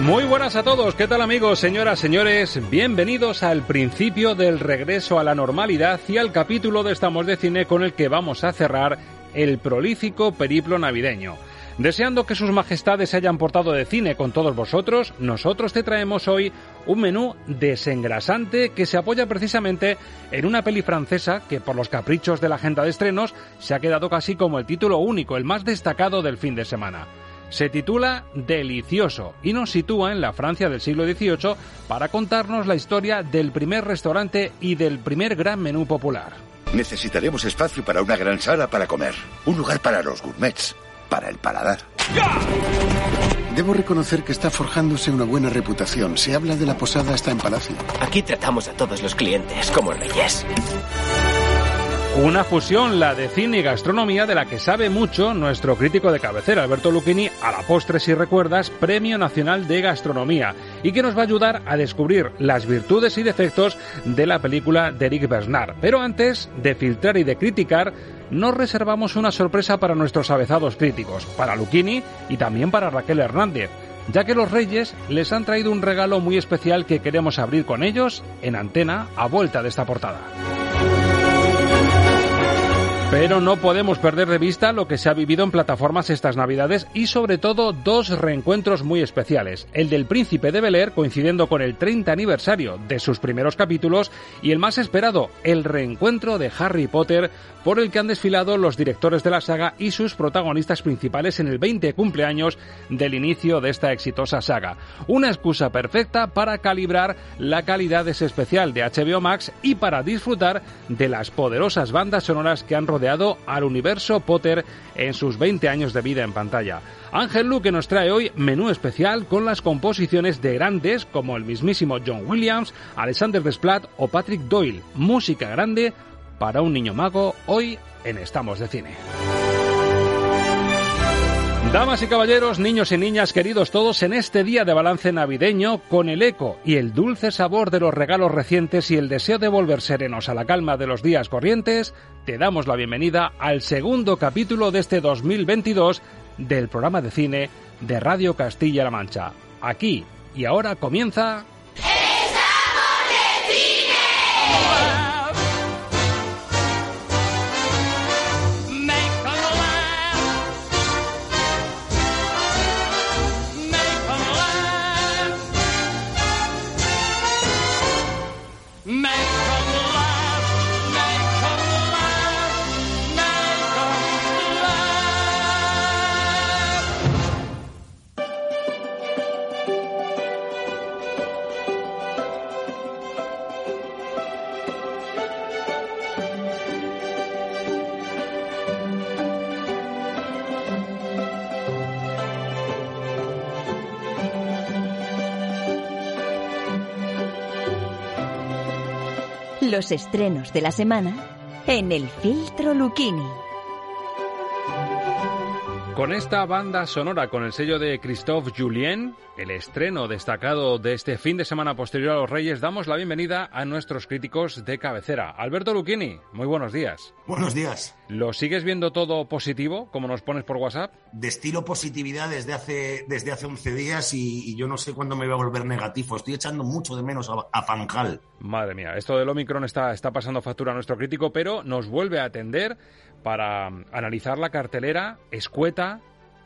Muy buenas a todos, ¿qué tal amigos, señoras, señores? Bienvenidos al principio del regreso a la normalidad y al capítulo de Estamos de Cine con el que vamos a cerrar el prolífico periplo navideño. Deseando que sus majestades se hayan portado de cine con todos vosotros, nosotros te traemos hoy un menú desengrasante que se apoya precisamente en una peli francesa que por los caprichos de la agenda de estrenos se ha quedado casi como el título único, el más destacado del fin de semana. Se titula Delicioso y nos sitúa en la Francia del siglo XVIII para contarnos la historia del primer restaurante y del primer gran menú popular. Necesitaremos espacio para una gran sala para comer. Un lugar para los gourmets. Para el paladar. Debo reconocer que está forjándose una buena reputación. Se habla de la posada hasta en palacio. Aquí tratamos a todos los clientes como reyes. Una fusión, la de cine y gastronomía, de la que sabe mucho nuestro crítico de cabecera, Alberto Lucchini, a la postre, si recuerdas, Premio Nacional de Gastronomía, y que nos va a ayudar a descubrir las virtudes y defectos de la película de Eric Bernard. Pero antes de filtrar y de criticar, nos reservamos una sorpresa para nuestros avezados críticos, para Lucchini y también para Raquel Hernández ya que los Reyes les han traído un regalo muy especial que queremos abrir con ellos en antena a vuelta de esta portada. Pero no podemos perder de vista lo que se ha vivido en plataformas estas Navidades y sobre todo dos reencuentros muy especiales. El del Príncipe de Bel Air coincidiendo con el 30 aniversario de sus primeros capítulos y el más esperado, el reencuentro de Harry Potter por el que han desfilado los directores de la saga y sus protagonistas principales en el 20 cumpleaños del inicio de esta exitosa saga. Una excusa perfecta para calibrar la calidad de ese especial de HBO Max y para disfrutar de las poderosas bandas sonoras que han rodeado al universo Potter en sus 20 años de vida en pantalla. Ángel Luque nos trae hoy menú especial con las composiciones de grandes como el mismísimo John Williams, Alexander Desplat o Patrick Doyle. Música grande para un niño mago hoy en Estamos de Cine. Damas y caballeros, niños y niñas queridos todos, en este día de balance navideño, con el eco y el dulce sabor de los regalos recientes y el deseo de volver serenos a la calma de los días corrientes, te damos la bienvenida al segundo capítulo de este 2022 del programa de cine de Radio Castilla-La Mancha. Aquí y ahora comienza... Los estrenos de la semana en el filtro Lucchini. Con esta banda sonora, con el sello de Christophe Julien, el estreno destacado de este fin de semana posterior a los Reyes, damos la bienvenida a nuestros críticos de cabecera. Alberto Lucchini, muy buenos días. Buenos días. ¿Lo sigues viendo todo positivo, como nos pones por WhatsApp? Destilo positividad desde hace, desde hace 11 días y, y yo no sé cuándo me voy a volver negativo. Estoy echando mucho de menos a, a Fanjal. Madre mía, esto del Omicron está, está pasando factura a nuestro crítico, pero nos vuelve a atender para analizar la cartelera escueta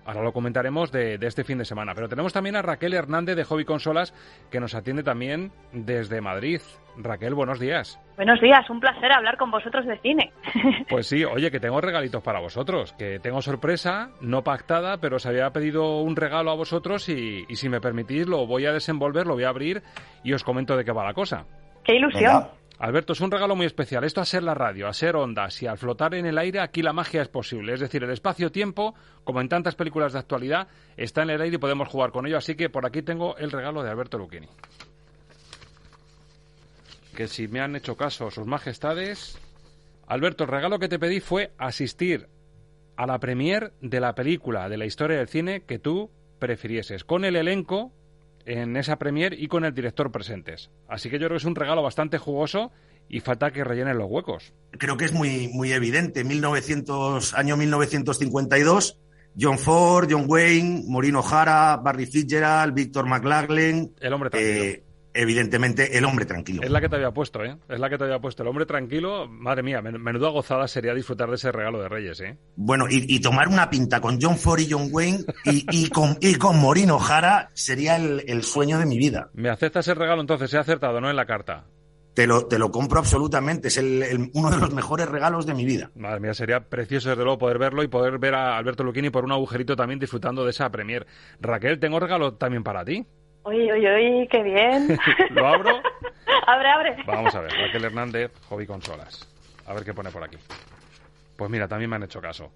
ahora lo comentaremos de, de, este fin de semana. Pero tenemos también a Raquel Hernández de Hobby Consolas, que nos atiende también desde Madrid. Raquel, buenos días. Buenos días, un placer hablar con vosotros de cine. Pues sí, oye, que tengo regalitos para vosotros, que tengo sorpresa, no pactada, pero os había pedido un regalo a vosotros y, y si me permitís lo voy a desenvolver, lo voy a abrir y os comento de qué va la cosa. ¡Qué ilusión! Venga. Alberto, es un regalo muy especial. Esto a ser la radio, a ser ondas y al flotar en el aire, aquí la magia es posible. Es decir, el espacio-tiempo, como en tantas películas de actualidad, está en el aire y podemos jugar con ello. Así que por aquí tengo el regalo de Alberto Lucchini. Que si me han hecho caso sus majestades... Alberto, el regalo que te pedí fue asistir a la premier de la película de la historia del cine que tú prefirieses, con el elenco en esa premier y con el director presentes. Así que yo creo que es un regalo bastante jugoso y falta que rellenen los huecos. Creo que es muy, muy evidente. 1900, año 1952, John Ford, John Wayne, Maureen O'Hara, Barry Fitzgerald, Victor McLaglen. El hombre. Eh, evidentemente, el hombre tranquilo. Es la que te había puesto, ¿eh? Es la que te había pusto. El hombre tranquilo, madre mía, menuda gozada sería disfrutar de ese regalo de Reyes, ¿eh? Bueno, y, y tomar una pinta con John Ford y John Wayne y, y con, y con O'Hara sería el, el, sueño de mi vida. ¿Me aceptas el regalo entonces? He acertado, ¿no? En la carta. Te lo, te lo compro absolutamente. Es el, el, uno de los mejores regalos de mi vida. Madre mía, sería precioso desde luego poder verlo y poder ver a Alberto Lucchini por un agujerito también disfrutando de esa premier. Raquel, tengo regalo también para ti. Oye, oye, oye, qué bien. ¿Lo abro? abre, abre. Vamos a ver, Raquel Hernández, Hobby Consolas. A ver qué pone por aquí. Pues mira, también me han hecho caso.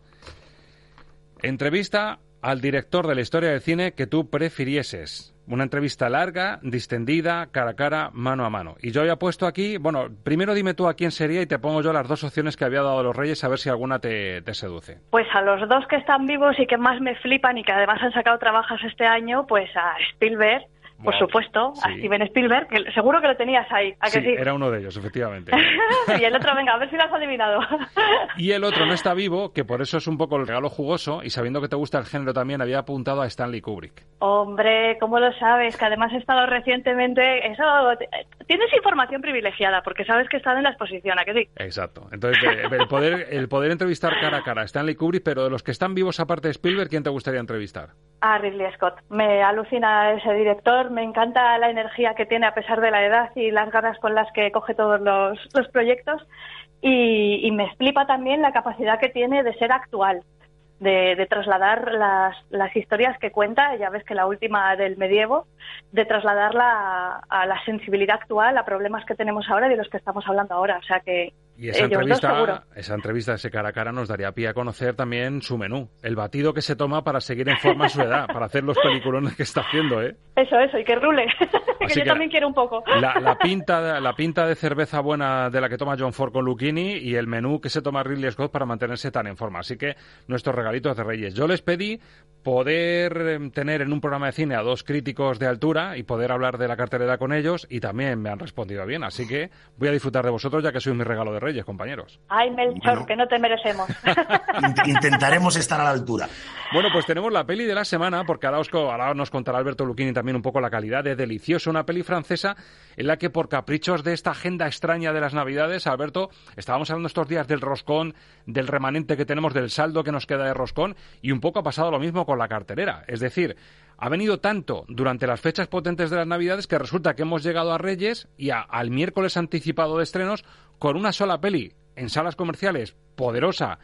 Entrevista al director de la historia del cine que tú prefirieses. Una entrevista larga, distendida, cara a cara, mano a mano. Y yo había puesto aquí, bueno, primero dime tú a quién sería y te pongo yo las dos opciones que había dado los Reyes a ver si alguna te, te seduce. Pues a los dos que están vivos y que más me flipan y que además han sacado trabajos este año, pues a Spielberg por wow. supuesto, sí. a Steven Spielberg, que seguro que lo tenías ahí, ¿a sí, que sí? era uno de ellos, efectivamente. y el otro, venga, a ver si lo has adivinado. y el otro no está vivo, que por eso es un poco el regalo jugoso, y sabiendo que te gusta el género también, había apuntado a Stanley Kubrick. Hombre, ¿cómo lo sabes? Que además he estado recientemente... Eso, tienes información privilegiada, porque sabes que he estado en la exposición, ¿a que sí? Exacto. Entonces, el poder, el poder entrevistar cara a cara a Stanley Kubrick, pero de los que están vivos aparte de Spielberg, ¿quién te gustaría entrevistar? A Ridley Scott. Me alucina ese director, me encanta la energía que tiene a pesar de la edad y las ganas con las que coge todos los, los proyectos y, me flipa también la capacidad que tiene de ser actual, de, de trasladar las, las, historias que cuenta, ya ves que la última del medievo, de trasladarla a, a, la sensibilidad actual, a problemas que tenemos ahora y de los que estamos hablando ahora. O sea que y esa entrevista, esa entrevista, ese cara a cara, nos daría pie a conocer también su menú, el batido que se toma para seguir en forma a su edad, para hacer los peliculones que está haciendo, ¿eh? Eso, eso, y que rule, que yo que también quiero un poco. La, la, pinta, la pinta de cerveza buena de la que toma John Ford con Lucchini y el menú que se toma Ridley Scott para mantenerse tan en forma. Así que nuestros regalitos de Reyes. Yo les pedí poder tener en un programa de cine a dos críticos de altura y poder hablar de la cartelera con ellos y también me han respondido bien. Así que voy a disfrutar de vosotros ya que sois mi regalo de Reyes, compañeros. Ay, Melchor, bueno, que no te merecemos. Intentaremos estar a la altura. Bueno, pues tenemos la peli de la semana, porque ahora, os, ahora nos contará Alberto Lucchini también un poco la calidad de Delicioso, una peli francesa en la que por caprichos de esta agenda extraña de las Navidades, Alberto, estábamos hablando estos días del roscón, del remanente que tenemos, del saldo que nos queda de roscón, y un poco ha pasado lo mismo con la cartelera. Es decir, ha venido tanto durante las fechas potentes de las Navidades que resulta que hemos llegado a Reyes y a, al miércoles anticipado de estrenos con una sola peli en salas comerciales poderosa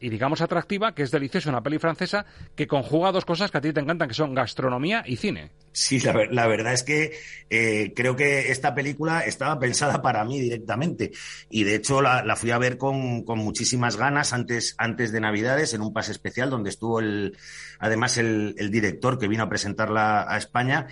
y digamos atractiva, que es deliciosa, una peli francesa que conjuga dos cosas que a ti te encantan, que son gastronomía y cine. Sí, la, la verdad es que eh, creo que esta película estaba pensada para mí directamente y de hecho la, fui a ver con, con, muchísimas ganas antes, antes de Navidades en un pase especial donde estuvo el, además el director que vino a presentarla a España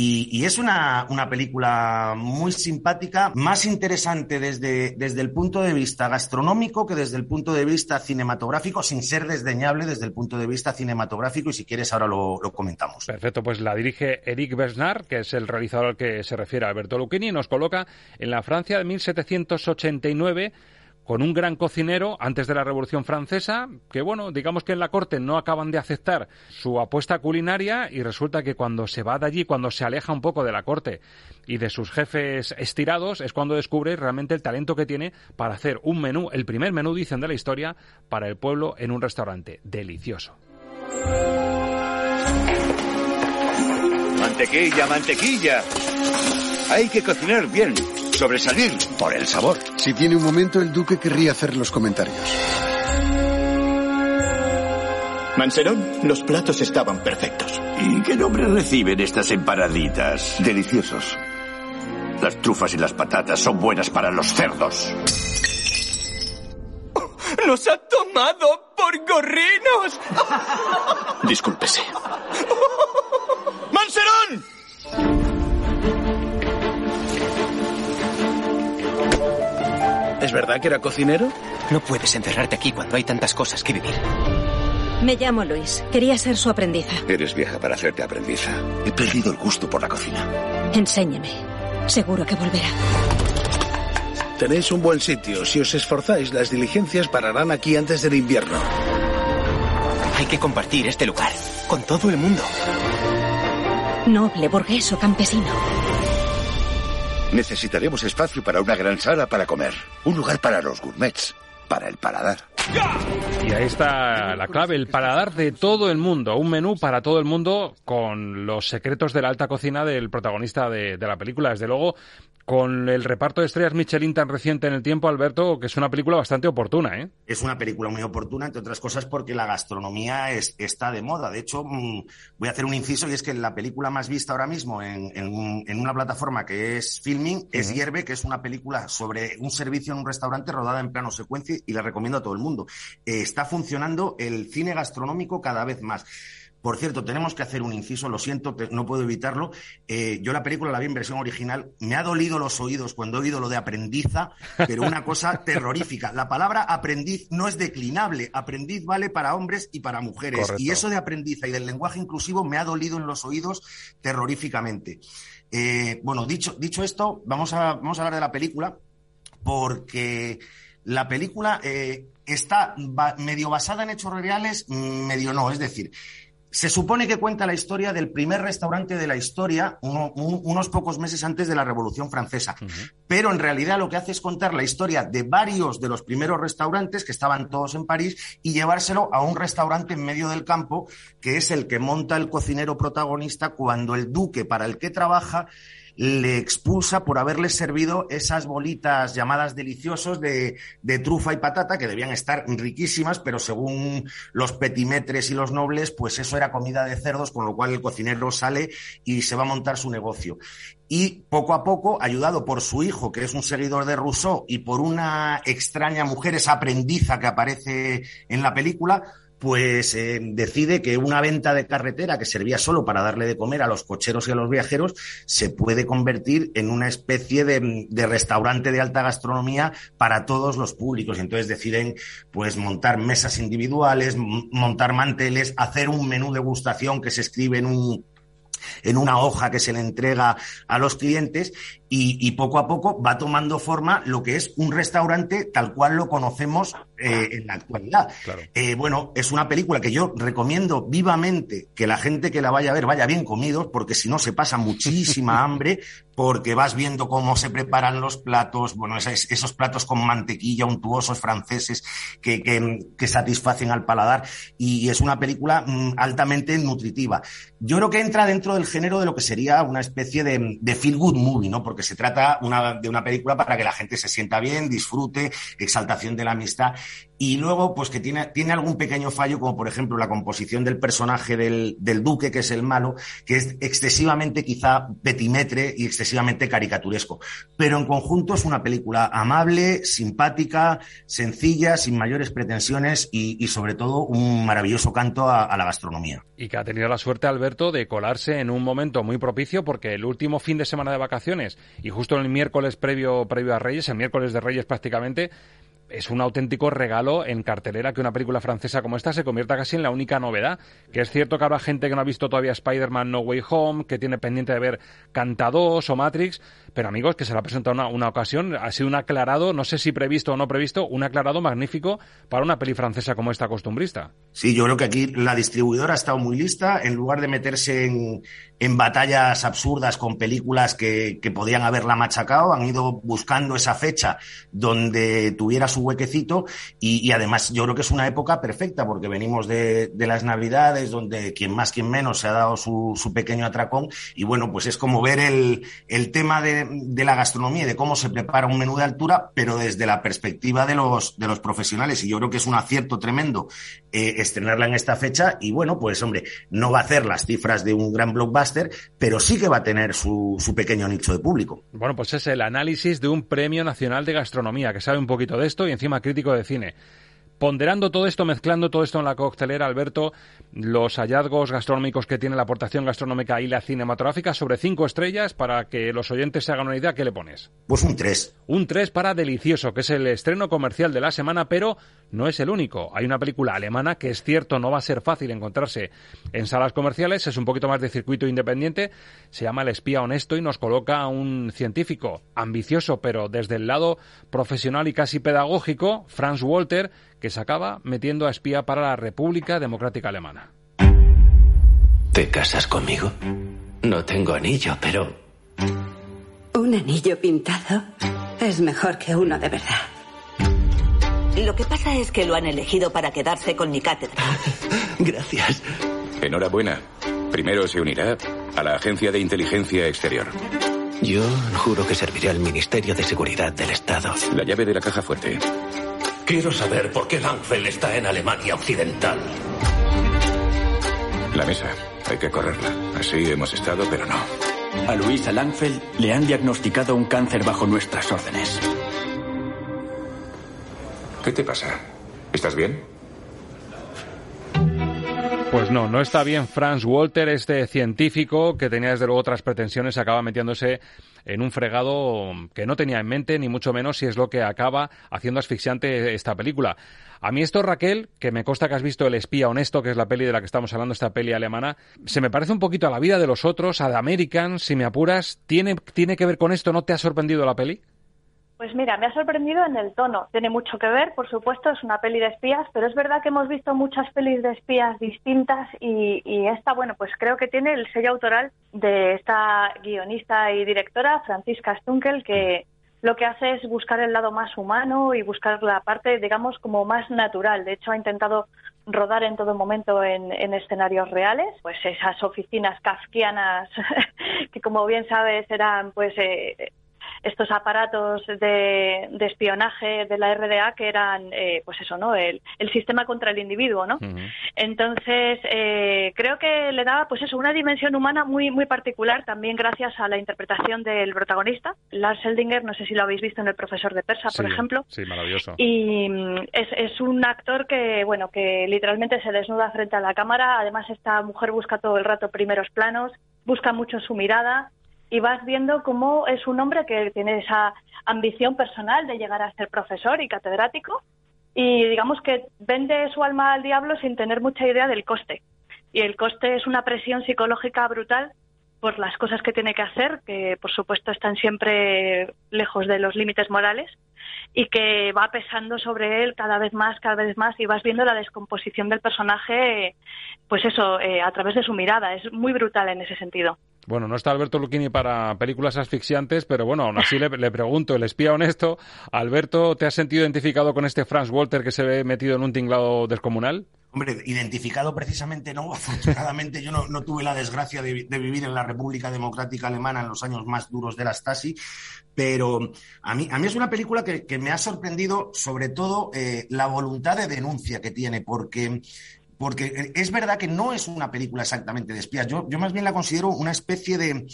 Y, es una, una, película muy simpática, más interesante desde, desde el punto de vista gastronómico que desde el punto de vista cinematográfico, sin ser desdeñable desde el punto de vista cinematográfico. Y si quieres, ahora lo, lo comentamos. Perfecto, pues la dirige Eric Bernard, que es el realizador al que se refiere Alberto Lucchini, y nos coloca en la Francia de 1789 con un gran cocinero antes de la Revolución Francesa, que bueno, digamos que en la corte no acaban de aceptar su apuesta culinaria y resulta que cuando se va de allí, cuando se aleja un poco de la corte y de sus jefes estirados, es cuando descubre realmente el talento que tiene para hacer un menú, el primer menú, dicen de la historia, para el pueblo en un restaurante. Delicioso. Mantequilla, mantequilla. Hay que cocinar bien sobresalir por el sabor. Si tiene un momento, el duque querría hacer los comentarios. Manserón, los platos estaban perfectos. ¿Y qué nombre reciben estas empanaditas? Deliciosos. Las trufas y las patatas son buenas para los cerdos. ¡Nos ha tomado por gorrinos! Discúlpese. ¡Manserón! ¿Es verdad que era cocinero? No puedes encerrarte aquí cuando hay tantas cosas que vivir. Me llamo Luis. Quería ser su aprendiza. Eres vieja para hacerte aprendiza. He perdido el gusto por la cocina. Enséñeme. Seguro que volverá. Tenéis un buen sitio. Si os esforzáis, las diligencias pararán aquí antes del invierno. Hay que compartir este lugar con todo el mundo. Noble, burgués o campesino. Necesitaremos espacio para una gran sala para comer. Un lugar para los gourmets. Para el paladar. Y ahí está la clave, el paladar de todo el mundo. Un menú para todo el mundo con los secretos de la alta cocina del protagonista de, la película. Desde luego, con el reparto de estrellas Michelin tan reciente en el tiempo, Alberto, que es una película bastante oportuna, ¿eh? Es una película muy oportuna, entre otras cosas, porque la gastronomía es, está de moda. De hecho, mm, voy a hacer un inciso y es que la película más vista ahora mismo en, en, una plataforma que es Filming es Hierve, que es una película sobre un servicio en un restaurante rodada en plano secuencia y la recomiendo a todo el mundo. Eh, está funcionando el cine gastronómico cada vez más. Por cierto, tenemos que hacer un inciso, lo siento, no puedo evitarlo. Eh, yo la película la vi en versión original, me ha dolido los oídos cuando he oído lo de aprendiza, pero una cosa terrorífica. La palabra aprendiz no es declinable, aprendiz vale para hombres y para mujeres. Y eso de aprendiza y del lenguaje inclusivo me ha dolido en los oídos terroríficamente. Eh, bueno, dicho, dicho esto, vamos a, vamos a hablar de la película, porque la película eh, está medio basada en hechos reales, medio no. Es decir, se supone que cuenta la historia del primer restaurante de la historia unos pocos meses antes de la Revolución Francesa. Pero en realidad lo que hace es contar la historia de varios de los primeros restaurantes que estaban todos en París y llevárselo a un restaurante en medio del campo, que es el que monta el cocinero protagonista cuando el duque para el que trabaja le expulsa por haberle servido esas bolitas llamadas deliciosos de, de, trufa y patata que debían estar riquísimas, pero según los petimetres y los nobles, pues eso era comida de cerdos, con lo cual el cocinero sale y se va a montar su negocio. Y poco a poco, ayudado por su hijo, que es un seguidor de Rousseau, y por una extraña mujer, esa aprendiza que aparece en la película, pues eh, decide que una venta de carretera que servía solo para darle de comer a los cocheros y a los viajeros se puede convertir en una especie de, de restaurante de alta gastronomía para todos los públicos. Entonces deciden pues montar mesas individuales, montar manteles, hacer un menú de gustación que se escribe en un en una hoja que se le entrega a los clientes y, poco a poco va tomando forma lo que es un restaurante tal cual lo conocemos eh, en la actualidad. Eh, bueno, es una película que yo recomiendo vivamente que la gente que la vaya a ver vaya bien comidos, porque si no se pasa muchísima hambre, porque vas viendo cómo se preparan los platos, bueno, esos, platos con mantequilla untuosos franceses que, que, satisfacen al paladar y es una película mm, altamente nutritiva. Yo creo que entra dentro del género de lo que sería una especie de, de feel good movie, ¿no? Porque se trata de una película para que la gente se sienta bien, disfrute, exaltación de la amistad y luego pues que tiene, tiene algún pequeño fallo, como por ejemplo la composición del personaje del, duque, que es el malo, que es excesivamente quizá petimetre y excesivamente caricaturesco. Pero en conjunto es una película amable, simpática, sencilla, sin mayores pretensiones y, y sobre todo un maravilloso canto a, a la gastronomía. Y que ha tenido la suerte, Alberto, de colarse en un momento muy propicio porque el último fin de semana de vacaciones y justo el miércoles previo, previo a Reyes, el miércoles de Reyes prácticamente, es un auténtico regalo en cartelera que una película francesa como esta se convierta casi en la única novedad. Que es cierto que habrá gente que no ha visto todavía Spider-Man No Way Home, que tiene pendiente de ver Canta 2 o Matrix, pero amigos, que se le ha presentado una, una ocasión, ha sido un aclarado, no sé si previsto o no previsto, un aclarado magnífico para una peli francesa como esta costumbrista. Sí, yo creo que aquí la distribuidora ha estado muy lista, en lugar de meterse en, en batallas absurdas con películas que, que podían haberla machacado, han ido buscando esa fecha donde tuviera su huequecito y, además yo creo que es una época perfecta porque venimos de, de, las navidades donde quien más quien menos se ha dado su, su pequeño atracón y bueno pues es como ver el, el tema de, de, la gastronomía y de cómo se prepara un menú de altura pero desde la perspectiva de los, de los profesionales y yo creo que es un acierto tremendo eh, estrenarla en esta fecha y bueno pues hombre no va a hacer las cifras de un gran blockbuster pero sí que va a tener su, su pequeño nicho de público. Bueno pues es el análisis de un premio nacional de gastronomía que sabe un poquito de esto y encima crítico de cine. Ponderando todo esto, mezclando todo esto en la coctelera, Alberto, los hallazgos gastronómicos que tiene la aportación gastronómica y la cinematográfica sobre cinco estrellas, para que los oyentes se hagan una idea, ¿qué le pones? Pues un 3. Un 3 para Delicioso, que es el estreno comercial de la semana, pero no es el único. Hay una película alemana que es cierto, no va a ser fácil encontrarse en salas comerciales, es un poquito más de circuito independiente, se llama El espía honesto y nos coloca a un científico ambicioso, pero desde el lado profesional y casi pedagógico, Franz Walter, que se acaba metiendo a espía para la República Democrática Alemana. ¿Te casas conmigo? No tengo anillo, pero... Un anillo pintado es mejor que uno de verdad. Lo que pasa es que lo han elegido para quedarse con mi cátedra. Gracias. Enhorabuena. Primero se unirá a la Agencia de Inteligencia Exterior. Yo juro que serviré al Ministerio de Seguridad del Estado. La llave de la caja fuerte. Quiero saber por qué Langfeld está en Alemania Occidental. La mesa. Hay que correrla. Así hemos estado, pero no. A Luisa Langfeld le han diagnosticado un cáncer bajo nuestras órdenes. ¿Qué te pasa? ¿Estás bien? Pues no, no está bien Franz Walter, este científico que tenía desde luego otras pretensiones, acaba metiéndose en un fregado que no tenía en mente, ni mucho menos si es lo que acaba haciendo asfixiante esta película. A mí esto, Raquel, que me consta que has visto El espía honesto, que es la peli de la que estamos hablando, esta peli alemana, se me parece un poquito a la vida de los otros, a The American, si me apuras. ¿Tiene, tiene que ver con esto? ¿No te ha sorprendido la peli? Pues mira, me ha sorprendido en el tono. Tiene mucho que ver, por supuesto, es una peli de espías, pero es verdad que hemos visto muchas pelis de espías distintas y, y, esta, bueno, pues creo que tiene el sello autoral de esta guionista y directora, Francisca Stunkel, que lo que hace es buscar el lado más humano y buscar la parte, digamos, como más natural. De hecho, ha intentado rodar en todo momento en, en escenarios reales, pues esas oficinas kafkianas que, como bien sabes, eran pues eh, estos aparatos de, de, espionaje de la RDA que eran, eh, pues eso, ¿no? El, el, sistema contra el individuo, ¿no? Uh -huh. Entonces, eh, creo que le daba, pues eso, una dimensión humana muy, muy particular, también gracias a la interpretación del protagonista, Lars Eldinger, no sé si lo habéis visto en El profesor de Persa, sí, por ejemplo. Sí, maravilloso. Y mm, es, es un actor que, bueno, que literalmente se desnuda frente a la cámara, además esta mujer busca todo el rato primeros planos, busca mucho su mirada, y vas viendo cómo es un hombre que tiene esa ambición personal de llegar a ser profesor y catedrático y digamos que vende su alma al diablo sin tener mucha idea del coste. Y el coste es una presión psicológica brutal por las cosas que tiene que hacer, que por supuesto están siempre lejos de los límites morales y que va pesando sobre él cada vez más, cada vez más y vas viendo la descomposición del personaje, pues eso, eh, a través de su mirada. Es muy brutal en ese sentido. Bueno, no está Alberto Lucchini para películas asfixiantes, pero bueno, aún así le, le, pregunto, el espía honesto, Alberto, ¿te has sentido identificado con este Franz Walter que se ve metido en un tinglado descomunal? Hombre, identificado precisamente no, afortunadamente yo no, tuve la desgracia de, vivir en la República Democrática Alemana en los años más duros de la Stasi, pero a mí, a mí es una película que, me ha sorprendido sobre todo eh, la voluntad de denuncia que tiene, porque porque es verdad que no es una película exactamente de espías. Yo, más bien la considero una especie de,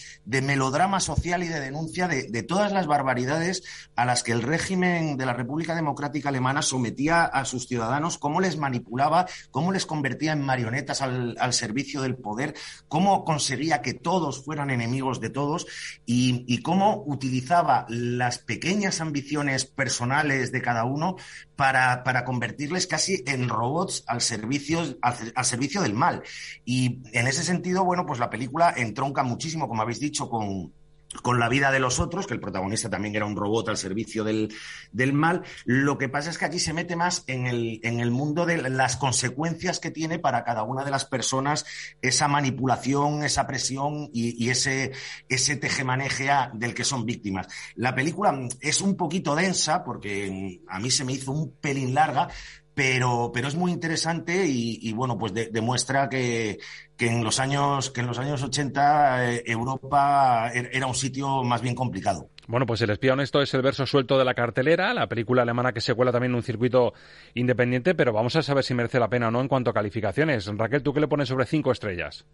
melodrama social y de denuncia de, todas las barbaridades a las que el régimen de la República Democrática Alemana sometía a sus ciudadanos, cómo les manipulaba, cómo les convertía en marionetas al, servicio del poder, cómo conseguía que todos fueran enemigos de todos y, cómo utilizaba las pequeñas ambiciones personales de cada uno para convertirles casi en robots al servicio, al, servicio del mal. Y en ese sentido, bueno, pues la película entronca muchísimo, como habéis dicho, con, con la vida de los otros, que el protagonista también era un robot al servicio del, mal. Lo que pasa es que aquí se mete más en el, en el mundo de las consecuencias que tiene para cada una de las personas esa manipulación, esa presión y, ese, ese tejemanejea del que son víctimas. La película es un poquito densa porque a mí se me hizo un pelín larga, pero, pero es muy interesante y, bueno, pues demuestra que, que, en los años, que en los años 80 eh, Europa er, era un sitio más bien complicado. Bueno, pues El espía honesto es el verso suelto de la cartelera, la película alemana que se cuela también en un circuito independiente, pero vamos a saber si merece la pena o no en cuanto a calificaciones. Raquel, ¿tú qué le pones sobre cinco estrellas?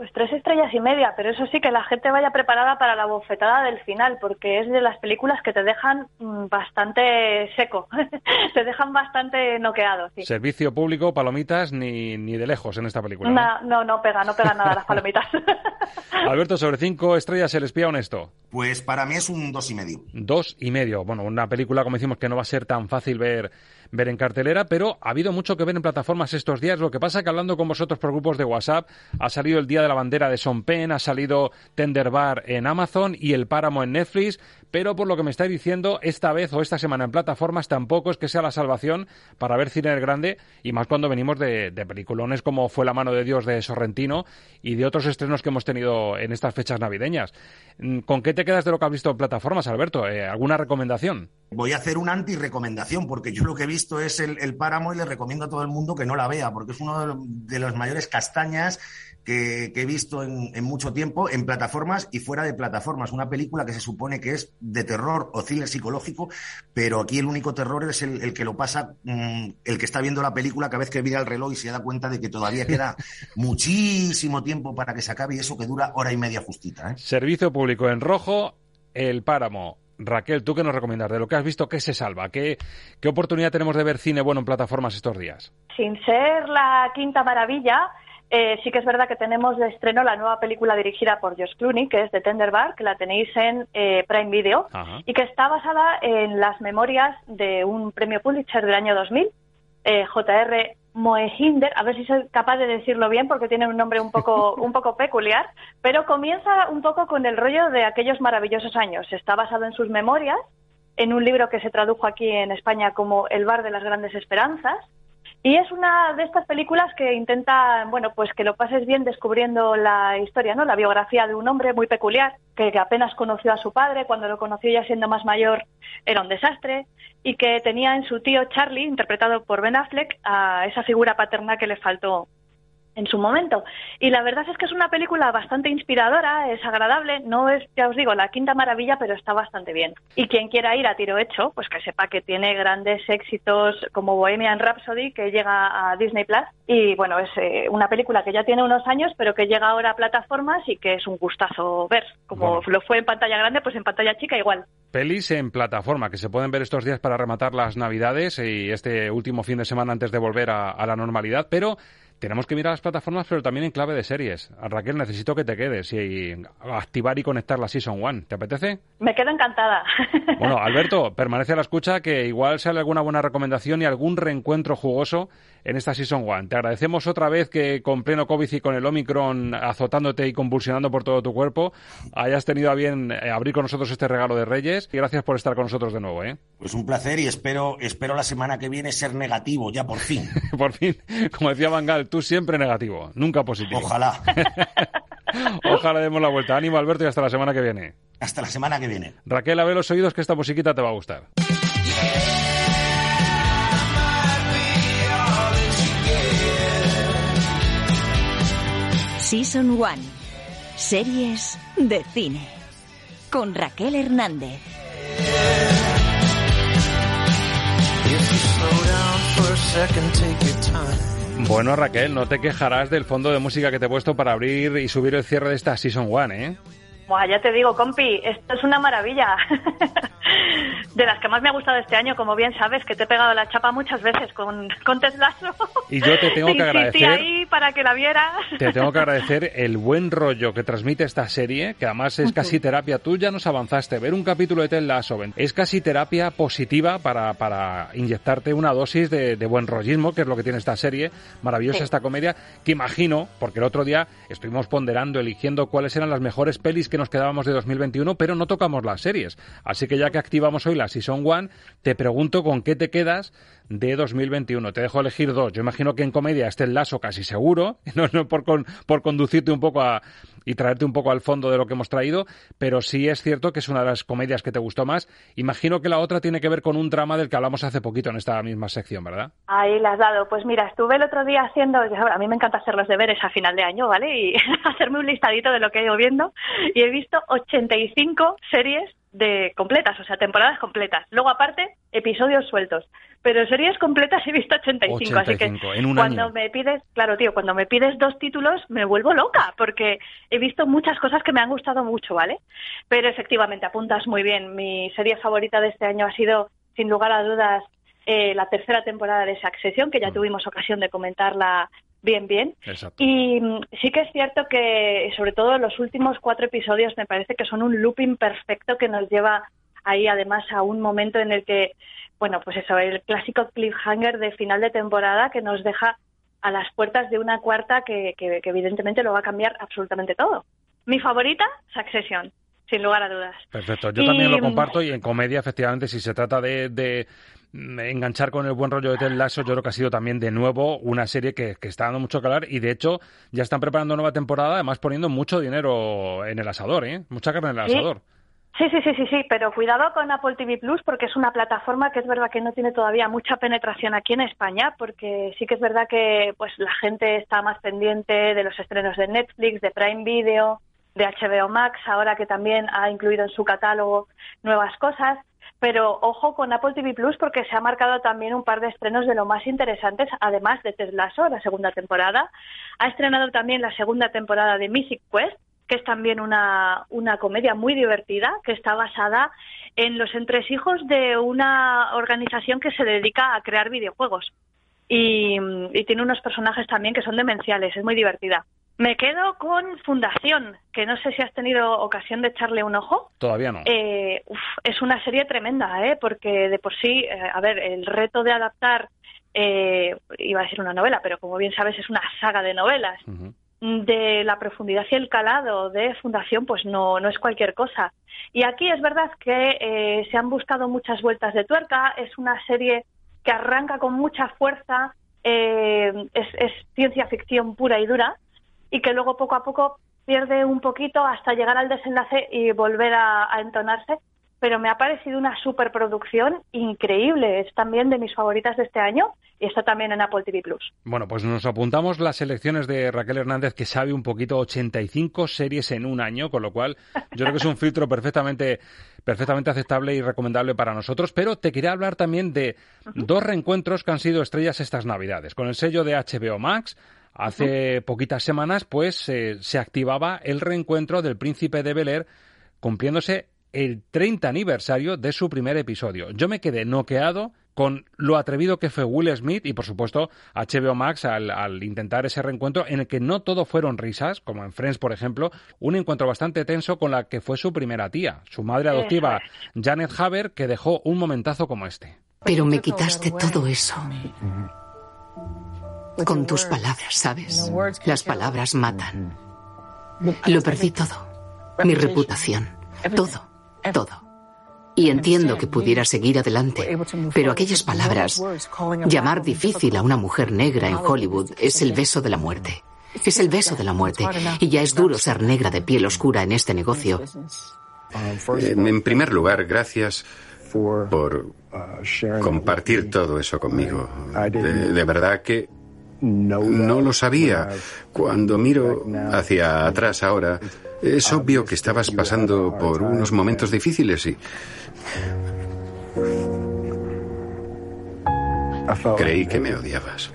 Pues tres estrellas y media, pero eso sí que la gente vaya preparada para la bofetada del final, porque es de las películas que te dejan mm, bastante seco, te dejan bastante noqueado. Servicio público, palomitas, ni, ni de lejos en esta película. No, no, no pega, no pega nada las palomitas. Alberto, sobre cinco estrellas, El espía honesto. Pues para mí es un dos y medio. Dos y medio. Bueno, una película, como decimos, que no va a ser tan fácil ver ver en cartelera, pero ha habido mucho que ver en plataformas estos días. Lo que pasa que hablando con vosotros por grupos de WhatsApp, ha salido el Día de la Bandera de Son Pen, ha salido Tender Bar en Amazon y El Páramo en Netflix, pero por lo que me estáis diciendo, esta vez o esta semana en plataformas tampoco es que sea la salvación para ver cine grande y más cuando venimos de, de peliculones como fue La mano de Dios de Sorrentino y de otros estrenos que hemos tenido en estas fechas navideñas. Mm, ¿Con qué te quedas de lo que has visto en plataformas, Alberto? Eh, ¿Alguna recomendación? Voy a hacer una anti-recomendación, porque yo lo que he visto es el, páramo y le recomiendo a todo el mundo que no la vea, porque es uno de, las mayores castañas que, he visto en, mucho tiempo en plataformas y fuera de plataformas. Una película que se supone que es de terror o thriller psicológico, pero aquí el único terror es el, que lo pasa, mm, el que está viendo la película cada vez que mira el reloj y se da cuenta de que todavía queda muchísimo tiempo para que se acabe y eso que dura hora y media justita. ¿eh? Servicio público en rojo, El Páramo. Raquel, ¿tú qué nos recomiendas? De lo que has visto, ¿qué se salva? ¿Qué, ¿Qué oportunidad tenemos de ver cine bueno en plataformas estos días? Sin ser la quinta maravilla, eh, sí que es verdad que tenemos de estreno la nueva película dirigida por Josh Clooney, que es The Tender Bar, que la tenéis en eh, Prime Video, y que está basada en las memorias de un premio Pulitzer del año 2000, eh, J.R. Moehinder, a ver si soy capaz de decirlo bien porque tiene un nombre un poco, un poco peculiar, pero comienza un poco con el rollo de aquellos maravillosos años. Está basado en sus memorias, en un libro que se tradujo aquí en España como El bar de las grandes esperanzas, y es una de estas películas que intenta, bueno, pues que lo pases bien descubriendo la historia, ¿no? La biografía de un hombre muy peculiar que, apenas conoció a su padre, cuando lo conoció ya siendo más mayor era un desastre y que tenía en su tío Charlie, interpretado por Ben Affleck, a esa figura paterna que le faltó en su momento. Y la verdad es que es una película bastante inspiradora, es agradable, no es, ya os digo, la quinta maravilla, pero está bastante bien. Y quien quiera ir a tiro hecho, pues que sepa que tiene grandes éxitos como Bohemian Rhapsody, que llega a Disney Plus. Y bueno, es eh, una película que ya tiene unos años, pero que llega ahora a plataformas y que es un gustazo ver. Como lo fue en pantalla grande, pues en pantalla chica igual. Pelis en plataforma que se pueden ver estos días para rematar las Navidades y este último fin de semana antes de volver a la normalidad, pero tenemos que mirar las plataformas, pero también en clave de series. Raquel, necesito que te quedes y activar y conectar la Season 1. ¿Te apetece? Me quedo encantada. Bueno, Alberto, permanece a la escucha que igual sale alguna buena recomendación y algún reencuentro jugoso en esta Season 1. Te agradecemos otra vez que con pleno COVID y con el Omicron azotándote y convulsionando por todo tu cuerpo, hayas tenido a bien eh, abrir con nosotros este regalo de Reyes. Y gracias por estar con nosotros de nuevo. ¿eh? Pues un placer y espero, espero la semana que viene ser negativo, ya por fin. por fin, como decía Bangal, tú siempre negativo, nunca positivo. Ojalá. Ojalá demos la vuelta. Ánimo, Alberto, y hasta la semana que viene. Hasta la semana que viene. Raquel, abre los oídos que esta musiquita te va a gustar. Season 1. Series de cine. Con Raquel Hernández. Bueno, Raquel, no te quejarás del fondo de música que te he puesto para abrir y subir el cierre de esta Season 1, ¿eh? Buah, ya te digo, compi, esto es una maravilla. de las que más me ha gustado este año, como bien sabes, que te he pegado la chapa muchas veces con, con Teslazo. Y yo te tengo que agradecer. ahí para que la vieras. Te tengo que agradecer el buen rollo que transmite esta serie, que además es casi terapia. Tú ya nos avanzaste. Ver un capítulo de Ted Lasso es casi terapia positiva para, para inyectarte una dosis de, buen rollismo, que es lo que tiene esta serie. Maravillosa esta comedia, que imagino, porque el otro día estuvimos ponderando, eligiendo cuáles eran las mejores pelis que nos quedábamos de 2021, pero no tocamos las series. Así que ya que activamos hoy la Season 1, te pregunto con qué te quedas de 2021. Te dejo elegir dos. Yo imagino que en comedia esté el lazo casi seguro, no, no por, por conducirte un poco a, y traerte un poco al fondo de lo que hemos traído, pero sí es cierto que es una de las comedias que te gustó más. Imagino que la otra tiene que ver con un drama del que hablamos hace poquito en esta misma sección, ¿verdad? Ahí la has dado. Pues mira, estuve el otro día haciendo, a mí me encanta hacer los deberes a final de año, ¿vale? Y hacerme un listadito de lo que he ido viendo y he visto 85 series de completas, o sea, temporadas completas. Luego, aparte, episodios sueltos. Pero series completas he visto 85, así que cuando me pides, claro, tío, cuando me pides dos títulos me vuelvo loca, porque he visto muchas cosas que me han gustado mucho, ¿vale? Pero efectivamente, apuntas muy bien. Mi serie favorita de este año ha sido, sin lugar a dudas, eh, la tercera temporada de Succession, que ya mm. tuvimos ocasión de comentarla bien, bien. Y mm, sí que es cierto que, sobre todo los últimos cuatro episodios, me parece que son un looping perfecto que nos lleva ahí, además, a un momento en el que, bueno, pues eso, el clásico cliffhanger de final de temporada que nos deja a las puertas de una cuarta que, que, evidentemente lo va a cambiar absolutamente todo. Mi favorita, Succession sin lugar a dudas. Perfecto, yo también lo comparto y en comedia, efectivamente, si se trata de, enganchar con el buen rollo de Ted Lasso, yo creo que ha sido también de nuevo una serie que, está dando mucho calar y de hecho ya están preparando nueva temporada, además poniendo mucho dinero en el asador, ¿eh? Mucha carne en el asador. Sí, sí, sí, sí, sí, pero cuidado con Apple TV Plus porque es una plataforma que es verdad que no tiene todavía mucha penetración aquí en España, porque sí que es verdad que pues la gente está más pendiente de los estrenos de Netflix, de Prime Video, de HBO Max, ahora que también ha incluido en su catálogo nuevas cosas. Pero ojo con Apple TV Plus porque se ha marcado también un par de estrenos de lo más interesantes, además de Tesla la segunda temporada. Ha estrenado también la segunda temporada de Mythic Quest, que es también una, una comedia muy divertida, que está basada en los entresijos de una organización que se dedica a crear videojuegos. Y, y tiene unos personajes también que son demenciales, es muy divertida. Me quedo con Fundación, que no sé si has tenido ocasión de echarle un ojo. Todavía no. Eh, es una serie tremenda, ¿eh? porque de por sí, eh, a ver, el reto de adaptar, eh, iba a decir una novela, pero como bien sabes es una saga de novelas, de la profundidad y el calado de Fundación, pues no, no es cualquier cosa. Y aquí es verdad que se han buscado muchas vueltas de tuerca, es una serie que arranca con mucha fuerza, es, es ciencia ficción pura y dura, y que luego poco a poco pierde un poquito hasta llegar al desenlace y volver a, entonarse. Pero me ha parecido una superproducción increíble. Es también de mis favoritas de este año y está también en Apple TV Plus. Bueno, pues nos apuntamos las selecciones de Raquel Hernández, que sabe un poquito 85 series en un año, con lo cual yo creo que es un filtro perfectamente, perfectamente aceptable y recomendable para nosotros. Pero te quería hablar también de dos reencuentros que han sido estrellas estas Navidades. Con el sello de HBO Max Hace poquitas semanas, pues, eh, se activaba el reencuentro del príncipe de Bel Air, cumpliéndose el 30 aniversario de su primer episodio. Yo me quedé noqueado con lo atrevido que fue Will Smith y, por supuesto, HBO Max al, intentar ese reencuentro en el que no todo fueron risas, como en Friends, por ejemplo, un encuentro bastante tenso con la que fue su primera tía, su madre adoptiva, Janet Haber, que dejó un momentazo como este. Pero me quitaste todo eso. Con tus palabras, ¿sabes? Las palabras matan. Lo perdí todo. Mi reputación. Todo. Todo. Y entiendo que pudiera seguir adelante, pero aquellas palabras, llamar difícil a una mujer negra en Hollywood es el beso de la muerte. Es el beso de la muerte. Y ya es duro ser negra de piel oscura en este negocio. En primer lugar, gracias por compartir todo eso conmigo. de verdad que No lo sabía. Cuando miro hacia atrás ahora, es obvio que estabas pasando por unos momentos difíciles y... Creí que me odiabas.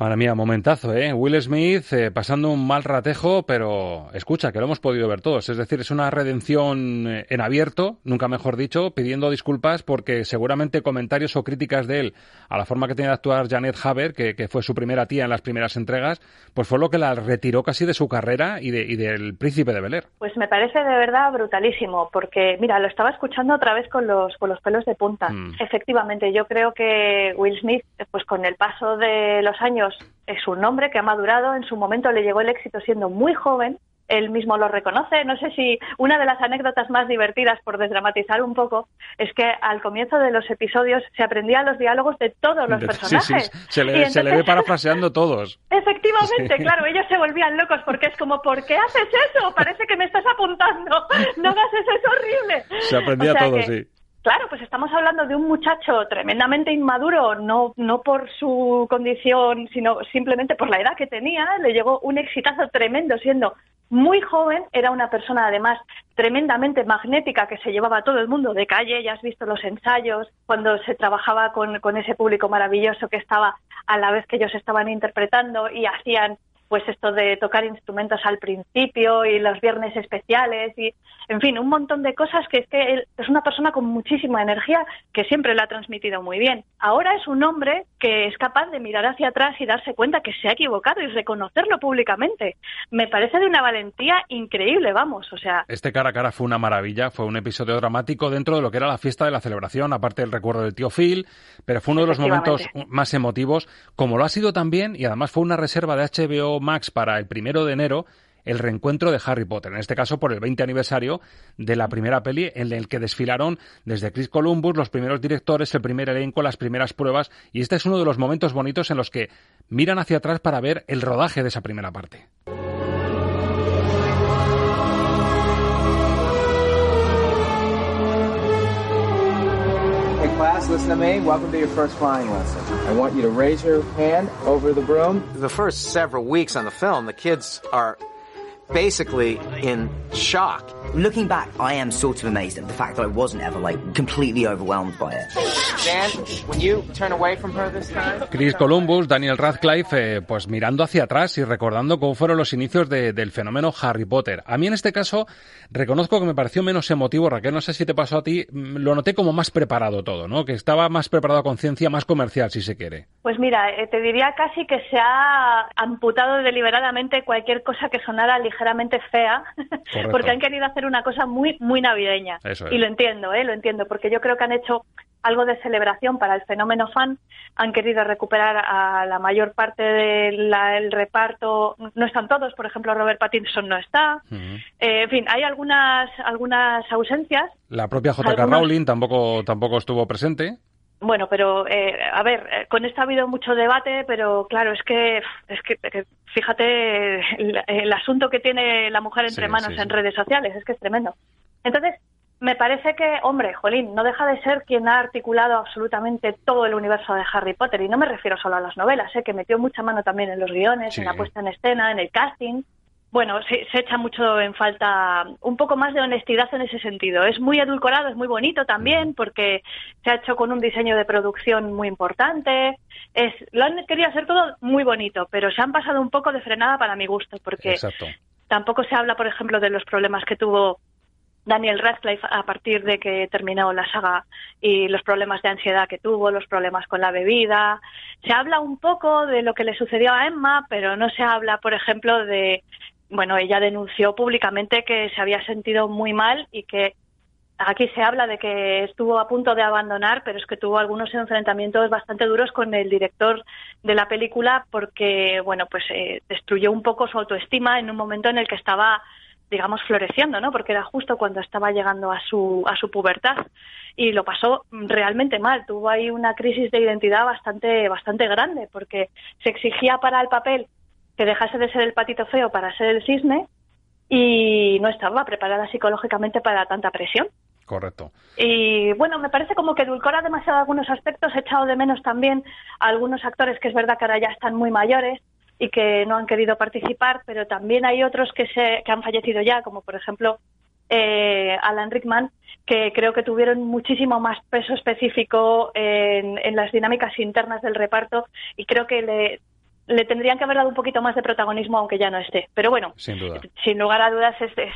Madre mía, momentazo, ¿eh? Will Smith eh, pasando un mal ratejo, pero escucha, que lo hemos podido ver todos. Es decir, es una redención eh, en abierto, nunca mejor dicho, pidiendo disculpas porque seguramente comentarios o críticas de él a la forma que tenía de actuar Janet Haber, que, que fue su primera tía en las primeras entregas, pues fue lo que la retiró casi de su carrera y, de, y del príncipe de Bel Air. Pues me parece de verdad brutalísimo, porque mira, lo estaba escuchando otra vez con los, con los pelos de punta. Mm. Efectivamente, yo creo que Will Smith, pues con el paso de los años, es un hombre que ha madurado. En su momento le llegó el éxito siendo muy joven. Él mismo lo reconoce. No sé si una de las anécdotas más divertidas, por desdramatizar un poco, es que al comienzo de los episodios se aprendían los diálogos de todos los Sí, personajes. sí, se le, se le ve parafraseando todos. Efectivamente, Sí. claro, ellos se volvían locos porque es como, ¿por qué haces eso? Parece que me estás apuntando. No hagas eso, es horrible. Se aprendía O sea todo, que- sí. Claro, pues estamos hablando de un muchacho tremendamente inmaduro, no, no por su condición, sino simplemente por la edad que tenía. Le llegó un exitazo tremendo siendo muy joven. Era una persona, además, tremendamente magnética que se llevaba a todo el mundo de calle. Ya has visto los ensayos, cuando se trabajaba con, con ese público maravilloso que estaba a la vez que ellos estaban interpretando y hacían pues esto de tocar instrumentos al principio y los viernes especiales y en fin un montón de cosas que es que él es una persona con muchísima energía que siempre la ha transmitido muy bien. Ahora es un hombre que es capaz de mirar hacia atrás y darse cuenta que se ha equivocado y reconocerlo públicamente. Me parece de una valentía increíble vamos o sea. Este cara a cara fue una maravilla, fue un episodio dramático dentro de lo que era la fiesta de la celebración, aparte del recuerdo del tío Phil, pero fue uno de los momentos más emotivos, como lo ha sido también, y además fue una reserva de HBO Max para el primero de enero, el reencuentro de Harry Potter, en este caso por el 20 aniversario de la primera peli, en el que desfilaron desde Chris Columbus los primeros directores, el primer elenco, las primeras pruebas, y este es uno de los momentos bonitos en los que miran hacia atrás para ver el rodaje de esa primera parte. Listen to me. Welcome to your first flying lesson. I want you to raise your hand over the broom. The first several weeks on the film, the kids are basically in shock. Looking back, I am sort of amazed at the fact that I wasn't ever like completely overwhelmed by it. Dan, when you turn away from her this time, Chris Columbus, Daniel Radcliffe, eh, pues mirando hacia atrás y recordando cómo fueron los inicios de- del fenómeno Harry Potter. A mí en este caso reconozco que me pareció menos emotivo, Raquel, no sé si te pasó a ti, mm, lo noté como más preparado todo, ¿no? Que estaba más preparado a conciencia, más comercial, si se quiere. Pues mira, eh, te diría casi que se ha amputado deliberadamente cualquier cosa que sonara ligeramente fea, Correcto. porque han querido hacer una cosa muy, muy navideña. Eso es. Y lo entiendo, ¿eh? Lo entiendo, porque yo creo que han hecho algo de celebración para el fenómeno fan, han querido recuperar a la mayor parte del reparto, no están todos, por ejemplo, Robert Pattinson no está, Eh, en fin, hay algunas, algunas ausencias, La propia J.K. Algunos- Rowling tampoco, tampoco estuvo presente. Bueno, pero eh, a ver, eh, con esto ha habido mucho debate, pero claro, es que es que, que fíjate el, el asunto que tiene la mujer entre Sí, manos sí. en redes sociales, es que es tremendo. Entonces, me parece que, hombre, Jolín, no deja de ser quien ha articulado absolutamente todo el universo de Harry Potter, y no me refiero solo a las novelas, ¿eh? que metió mucha mano también en los guiones, Sí. en la puesta en escena, en el casting. Bueno, se, se echa mucho en falta un poco más de honestidad en ese sentido. Es muy edulcorado, es muy bonito también, porque se ha hecho con un diseño de producción muy importante. Es, lo han querido hacer todo muy bonito, pero se han pasado un poco de frenada para mi gusto, porque Exacto. tampoco se habla, por ejemplo, de los problemas que tuvo Daniel Radcliffe a partir de que terminó la saga y los problemas de ansiedad que tuvo, los problemas con la bebida. Se habla un poco de lo que le sucedió a Emma, pero no se habla, por ejemplo, de, bueno, ella denunció públicamente que se había sentido muy mal y que aquí se habla de que estuvo a punto de abandonar, pero es que tuvo algunos enfrentamientos bastante duros con el director de la película porque, bueno, pues eh, destruyó un poco su autoestima en un momento en el que estaba digamos floreciendo, ¿no? Porque era justo cuando estaba llegando a su a su pubertad y lo pasó realmente mal. Tuvo ahí una crisis de identidad bastante bastante grande porque se exigía para el papel que dejase de ser el patito feo para ser el cisne y no estaba preparada psicológicamente para tanta presión. Correcto. Y bueno, me parece como que edulcora demasiado algunos aspectos. He echado de menos también a algunos actores que es verdad que ahora ya están muy mayores y que no han querido participar, pero también hay otros que, se, que han fallecido ya, como por ejemplo eh, Alan Rickman, que creo que tuvieron muchísimo más peso específico en, en, las dinámicas internas del reparto y creo que le, le tendrían que haber dado un poquito más de protagonismo aunque ya no esté. Pero bueno, sin, duda. sin lugar a dudas es, es,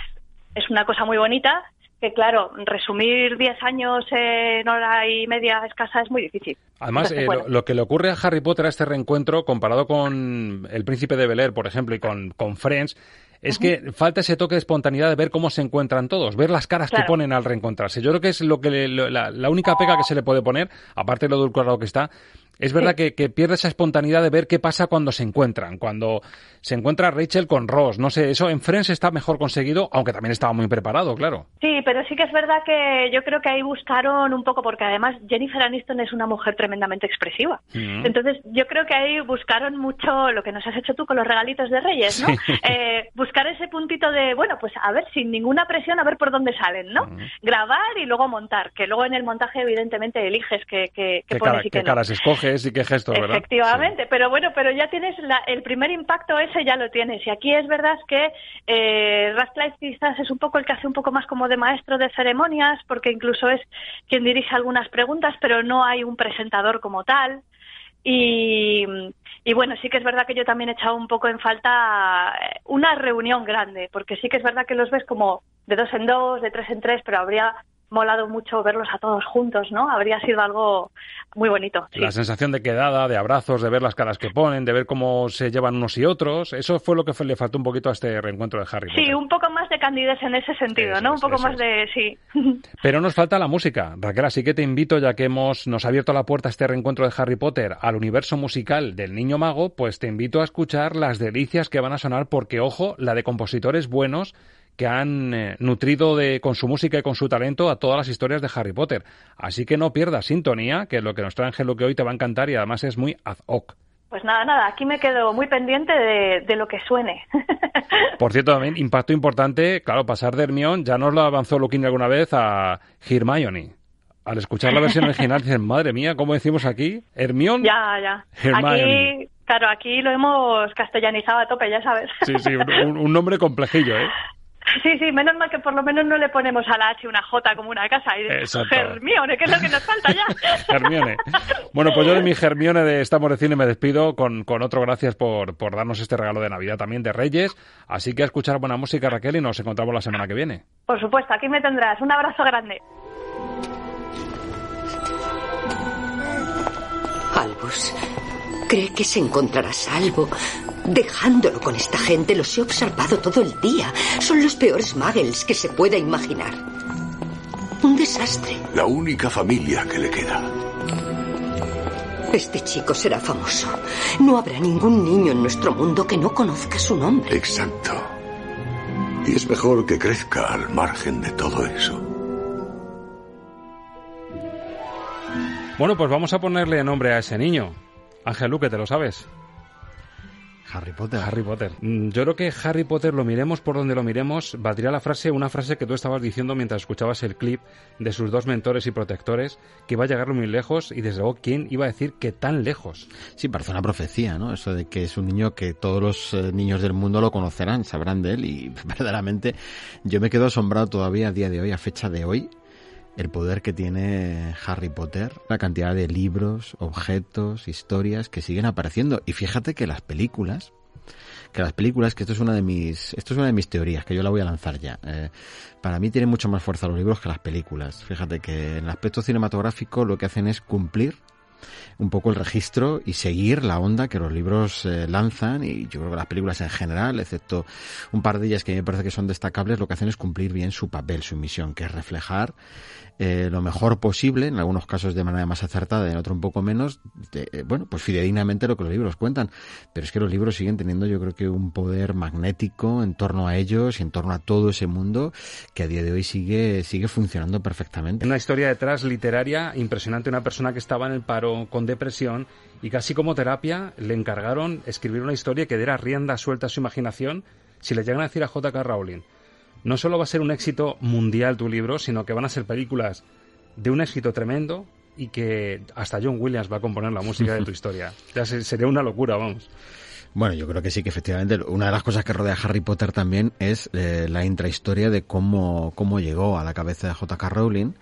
es una cosa muy bonita que claro, resumir 10 años en hora y media escasa es muy difícil. Además, Entonces, eh, bueno. lo, lo, que le ocurre a Harry Potter a este reencuentro, comparado con El Príncipe de Bel Air, por ejemplo, y con, con Friends, es que falta ese toque de espontaneidad de ver cómo se encuentran todos, ver las caras Claro. que ponen al reencontrarse. Yo creo que es lo que le- lo- la, la única pega que se le puede poner, aparte de lo edulcorado que está. Es verdad que, que pierde esa espontaneidad de ver qué pasa cuando se encuentran, cuando se encuentra Rachel con Ross. No sé, eso en Friends está mejor conseguido, aunque también estaba muy preparado, claro. Sí, pero sí que es verdad que yo creo que ahí buscaron un poco, porque además Jennifer Aniston es una mujer tremendamente expresiva. Mm. Entonces yo creo que ahí buscaron mucho lo que nos has hecho tú con los regalitos de Reyes, ¿no? Sí. Eh, buscar ese puntito de, bueno, pues a ver, sin ninguna presión, a ver por dónde salen, ¿no? Mm. Grabar y luego montar, que luego en el montaje evidentemente eliges qué, qué, qué ¿Qué, pones cara- y qué qué no. caras escoges y qué gestos, verdad? Efectivamente, pero bueno, pero ya tienes la- el primer impacto ese ya lo tienes. Y aquí es verdad que eh, Radcliffe quizás es un poco el que hace un poco más como de maestro de ceremonias, porque incluso es quien dirige algunas preguntas, pero no hay un presentador como tal. Y, y bueno, sí que es verdad que yo también he echado un poco en falta eh, una reunión grande, porque sí que es verdad que los ves como de dos en dos, de tres en tres, pero habría molado mucho verlos a todos juntos, ¿no? Habría sido algo muy bonito. sí. La sensación de quedada, de abrazos, de ver las caras que ponen, de ver cómo se llevan unos y otros, eso fue lo que fue- le faltó un poquito a este reencuentro de Harry Potter. Sí, un poco más de candidez en ese sentido, ¿no? un poco más de sí. Pero nos falta la música. Raquel, así que te invito, ya que hemos, nos ha abierto la puerta este reencuentro de Harry Potter al universo musical del Niño Mago, pues te invito a escuchar las delicias que van a sonar, porque, ojo, la de compositores buenos que han eh, nutrido de, con su música y con su talento a todas las historias de Harry Potter. Así que no pierdas sintonía, que lo que nos trae Ángel lo que hoy te va a encantar y además es muy ad hoc. Pues nada, nada, aquí me quedo muy pendiente de, de lo que suene. Por cierto, también impacto importante, claro, pasar de Hermione, ya nos lo avanzó Luquini alguna vez a Hermione. Al escuchar la versión original dicen, madre mía, ¿cómo decimos aquí? Hermione. ya, ya. Hermione. Aquí, claro, aquí lo hemos castellanizado a tope, ya sabes. Sí, sí, un, un nombre complejillo, ¿eh? Sí, sí, menos mal que por lo menos no le ponemos a la H una J como una casa. Y Exacto. Hermione, que es lo que nos falta ya. Hermione. Bueno, pues yo de mi Hermione de Estamos de Cine me despido con, con otro gracias por, por darnos este regalo de Navidad también de Reyes. Así que a escuchar buena música, Raquel, y nos encontramos la semana que viene. Por supuesto, aquí me tendrás. Un abrazo grande. Albus, ¿cree que se encontrará salvo dejándolo con esta gente? Los he observado todo el día. Son los peores muggles que se pueda imaginar. Un desastre. La única familia que le queda. Este chico será famoso. No habrá ningún niño en nuestro mundo que no conozca su nombre. Exacto. Y es mejor que crezca al margen de todo eso. Bueno, pues vamos a ponerle nombre a ese niño. Ángel Luque, ¿te lo sabes? Harry Potter. Harry Potter. Mm, Yo creo que Harry Potter lo miremos por donde lo miremos, valdría la frase, una frase que tú estabas diciendo mientras escuchabas el clip de sus dos mentores y protectores, que iba a llegar muy lejos y desde luego, ¿quién iba a decir que tan lejos? Sí, parece una profecía, ¿no? Eso de que es un niño que todos los eh, niños del mundo lo conocerán, sabrán de él y verdaderamente yo me quedo asombrado todavía a día de hoy, a fecha de hoy, el poder que tiene Harry Potter, la cantidad de libros, objetos, historias que siguen apareciendo. Y fíjate que las películas, que las películas, que esto es una de mis, esto es una de mis teorías, que yo la voy a lanzar ya. Eh, para mí tienen mucho más fuerza los libros que las películas. Fíjate que en el aspecto cinematográfico lo que hacen es cumplir un poco el registro y seguir la onda que los libros eh, lanzan y yo creo que las películas en general, excepto un par de ellas que me parece que son destacables, lo que hacen es cumplir bien su papel, su misión, que es reflejar eh, lo mejor posible, en algunos casos de manera más acertada, en otro un poco menos, eh, bueno, pues fidedignamente lo que los libros cuentan. Pero es que los libros siguen teniendo yo creo que un poder magnético en torno a ellos y en torno a todo ese mundo que a día de hoy sigue, sigue funcionando perfectamente. Una historia detrás literaria impresionante, una persona que estaba en el paro con depresión y casi como terapia le encargaron escribir una historia que diera rienda suelta a su imaginación si le llegan a decir a J.K. Rowling no solo va a ser un éxito mundial tu libro, sino que van a ser películas de un éxito tremendo y que hasta John Williams va a componer la música de tu historia. Ya sería una locura, vamos. Bueno, yo creo que sí que efectivamente una de las cosas que rodea a Harry Potter también es eh, la intrahistoria de cómo, cómo llegó a la cabeza de J.K. Rowling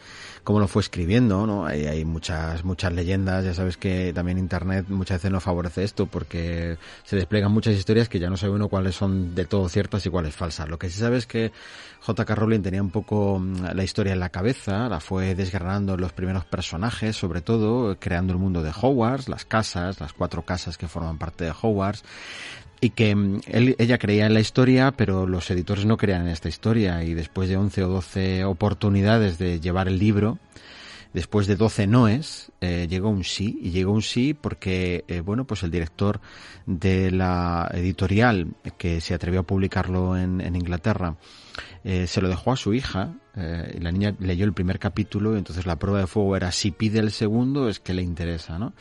cómo lo fue escribiendo, ¿no? Hay, muchas, muchas leyendas, ya sabes que también Internet muchas veces no favorece esto porque se despliegan muchas historias que ya no sabe uno cuáles son de todo ciertas y cuáles falsas. Lo que sí sabes es que J.K. Rowling tenía un poco mm, la historia en la cabeza, la fue desgranando los primeros personajes, sobre todo creando el mundo de Hogwarts, las casas, las cuatro casas que forman parte de Hogwarts, y que mm, él, ella creía en la historia, pero los editores no creían en esta historia. Y después de 11 o 12 oportunidades de llevar el libro, después de 12 noes, eh, llegó un sí. Y llegó un sí porque, eh, bueno, pues el director de la editorial que se atrevió a publicarlo en, en Inglaterra eh, se lo dejó a su hija eh, y la niña leyó el primer capítulo y entonces la prueba de fuego era si pide el segundo es que le interesa, ¿no?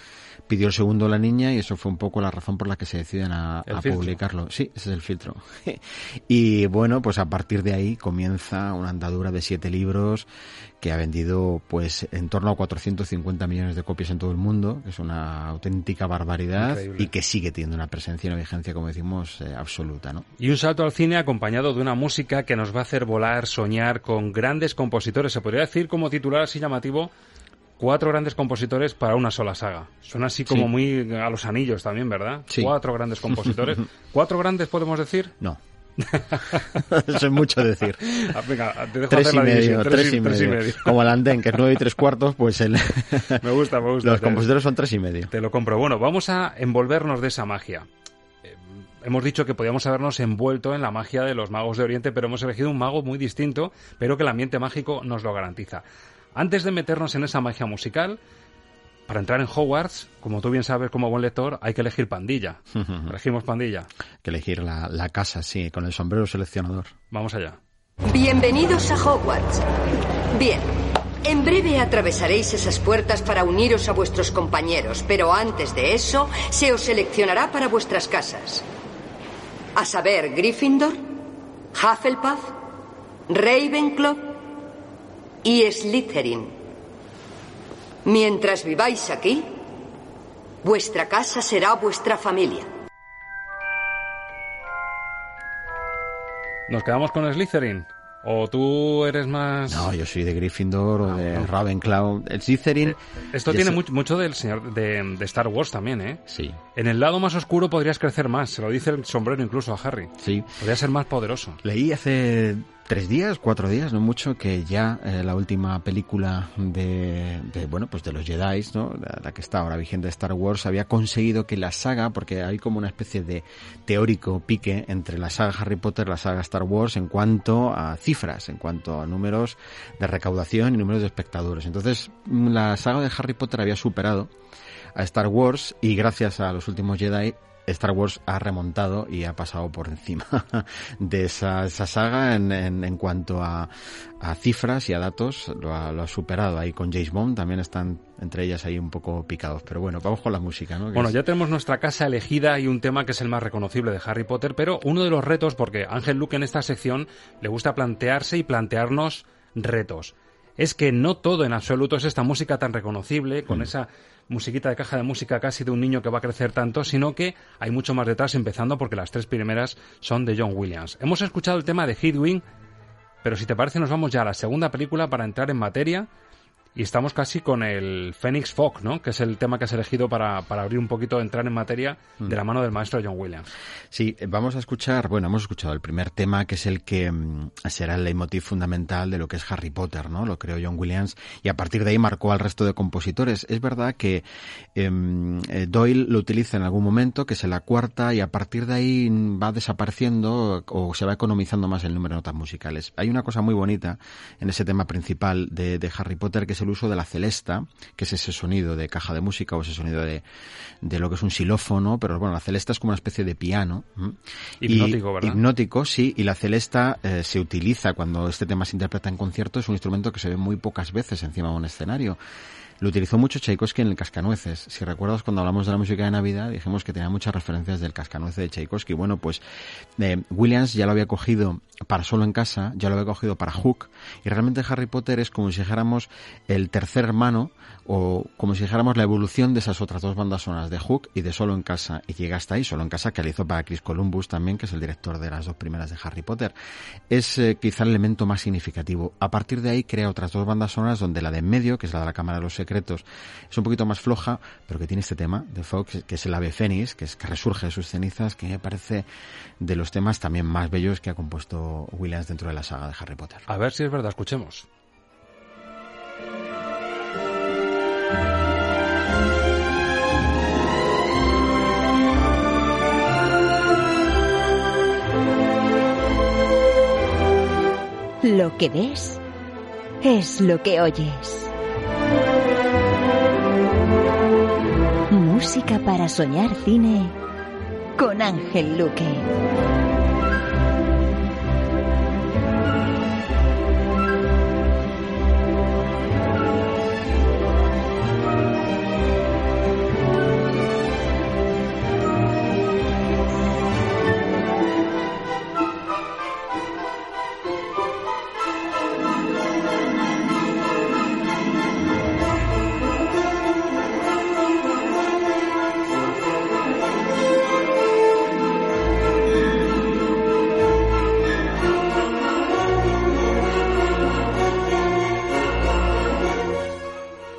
pidió el segundo la niña y eso fue un poco la razón por la que se deciden a, publicarlo. Sí, ese es el filtro. y bueno, pues a partir de ahí comienza una andadura de siete libros que ha vendido pues en torno a 450 millones de copias en todo el mundo, que es una auténtica barbaridad y que sigue teniendo una presencia y una vigencia, como decimos, eh, absoluta. ¿no? Y un salto al cine acompañado de una música que nos va a hacer volar, soñar con grandes compositores. Se podría decir como titular así llamativo cuatro grandes compositores para una sola saga. Suena así como muy a los anillos también, ¿verdad? Sí. Cuatro grandes compositores. ¿Cuatro grandes podemos decir? No. Eso es mucho decir. Ah, venga, te dejo tres, hacer y medio, tres, y, medio. Como el andén, que es nueve y tres cuartos, pues el... me gusta, me gusta. Los compositores son tres y medio. Te lo compro. Bueno, vamos a envolvernos de esa magia. Hemos dicho que podíamos habernos envuelto en la magia de los magos de Oriente, pero hemos elegido un mago muy distinto, pero que el ambiente mágico nos lo garantiza. Antes de meternos en esa magia musical, para entrar en Hogwarts, como tú bien sabes como buen lector, hay que elegir pandilla. Elegimos pandilla. Hay que elegir la, la casa, sí, con el sombrero seleccionador. Vamos allá. Bienvenidos a Hogwarts. Bien, en breve atravesaréis esas puertas para uniros a vuestros compañeros, pero antes de eso se os seleccionará para vuestras casas. A saber, Gryffindor, Hufflepuff, Ravenclaw y Slytherin. Mientras viváis aquí, vuestra casa será vuestra familia. ¿Nos quedamos con Slytherin? ¿O tú eres más...? No, yo soy de Gryffindor o de Ravenclaw. El Slytherin... Eh, esto tiene mucho, mucho del señor de, de, Star Wars también, ¿eh? Sí. En el lado más oscuro podrías crecer más. Se lo dice el sombrero incluso a Harry. Sí. Podría ser más poderoso. Leí hace tres días, cuatro días, no mucho, que ya eh, la última película de, de, bueno, pues de los Jedi, ¿no? La, que está ahora vigente de Star Wars, había conseguido que la saga, porque hay como una especie de teórico pique entre la saga Harry Potter y la saga Star Wars en cuanto a cifras, en cuanto a números de recaudación y números de espectadores. Entonces, la saga de Harry Potter había superado a Star Wars y gracias a los últimos Jedi Star Wars ha remontado y ha pasado por encima de esa, esa saga en, en, en cuanto a, a, cifras y a datos, lo ha, lo ha, superado. Ahí con James Bond también están entre ellas ahí un poco picados. Pero bueno, vamos con la música, ¿no? bueno, es... ya tenemos nuestra casa elegida y un tema que es el más reconocible de Harry Potter, pero uno de los retos, porque Ángel Luke en esta sección le gusta plantearse y plantearnos retos es que no todo en absoluto es esta música tan reconocible, con mm. esa musiquita de caja de música casi de un niño que va a crecer tanto, sino que hay mucho más detrás, empezando porque las tres primeras son de John Williams. Hemos escuchado el tema de Hedwig, pero si te parece nos vamos ya a la segunda película para entrar en materia y estamos casi con el Phoenix Fog, ¿no? Que es el tema que has elegido para, para abrir un poquito, entrar en materia de la mano del maestro John Williams. Sí, vamos a escuchar, bueno, hemos escuchado el primer tema, que es el que mm, será el leitmotiv fundamental de lo que es Harry Potter, ¿no? Lo creó John Williams y a partir de ahí marcó al resto de compositores. Es verdad que em, eh, Doyle lo utiliza en algún momento, que es en la cuarta, y a partir de ahí va desapareciendo o se va economizando más el número de notas musicales. Hay una cosa muy bonita en ese tema principal de, de Harry Potter, que es es el uso de la celesta, que es ese sonido de caja de música o ese sonido de, de lo que es un xilófono, pero bueno, la celesta es como una especie de piano. Hipnótico, ¿verdad? Hipnótico, sí, y la celesta eh, se utiliza cuando este tema se interpreta en concierto, es un instrumento que se ve muy pocas veces encima de un escenario. Lo utilizó mucho Tchaikovsky en el Cascanueces. Si recuerdas, cuando hablamos de la música de Navidad, dijimos que tenía muchas referencias del Cascanueces de Tchaikovsky. Bueno, pues eh, Williams ya lo había cogido para Solo en Casa, ya lo había cogido para Hook, y realmente Harry Potter es como si dijéramos el tercer hermano, o como si dijéramos la evolución de esas otras dos bandas sonoras, de Hook y de Solo en Casa. Y llega hasta ahí, Solo en Casa, que le hizo para Chris Columbus también, que es el director de las dos primeras de Harry Potter. Es eh, quizá el elemento más significativo. A partir de ahí crea otras dos bandas sonoras, donde la de en medio, que es la de la Cámara de los Secretos, es un poquito más floja, pero que tiene este tema de Fox, que es el ave fénix, que es que resurge de sus cenizas, que me parece de los temas también más bellos que ha compuesto Williams dentro de la saga de Harry Potter. A ver si es verdad, escuchemos. Lo que ves es lo que oyes. Música para soñar cine con Ángel Luque.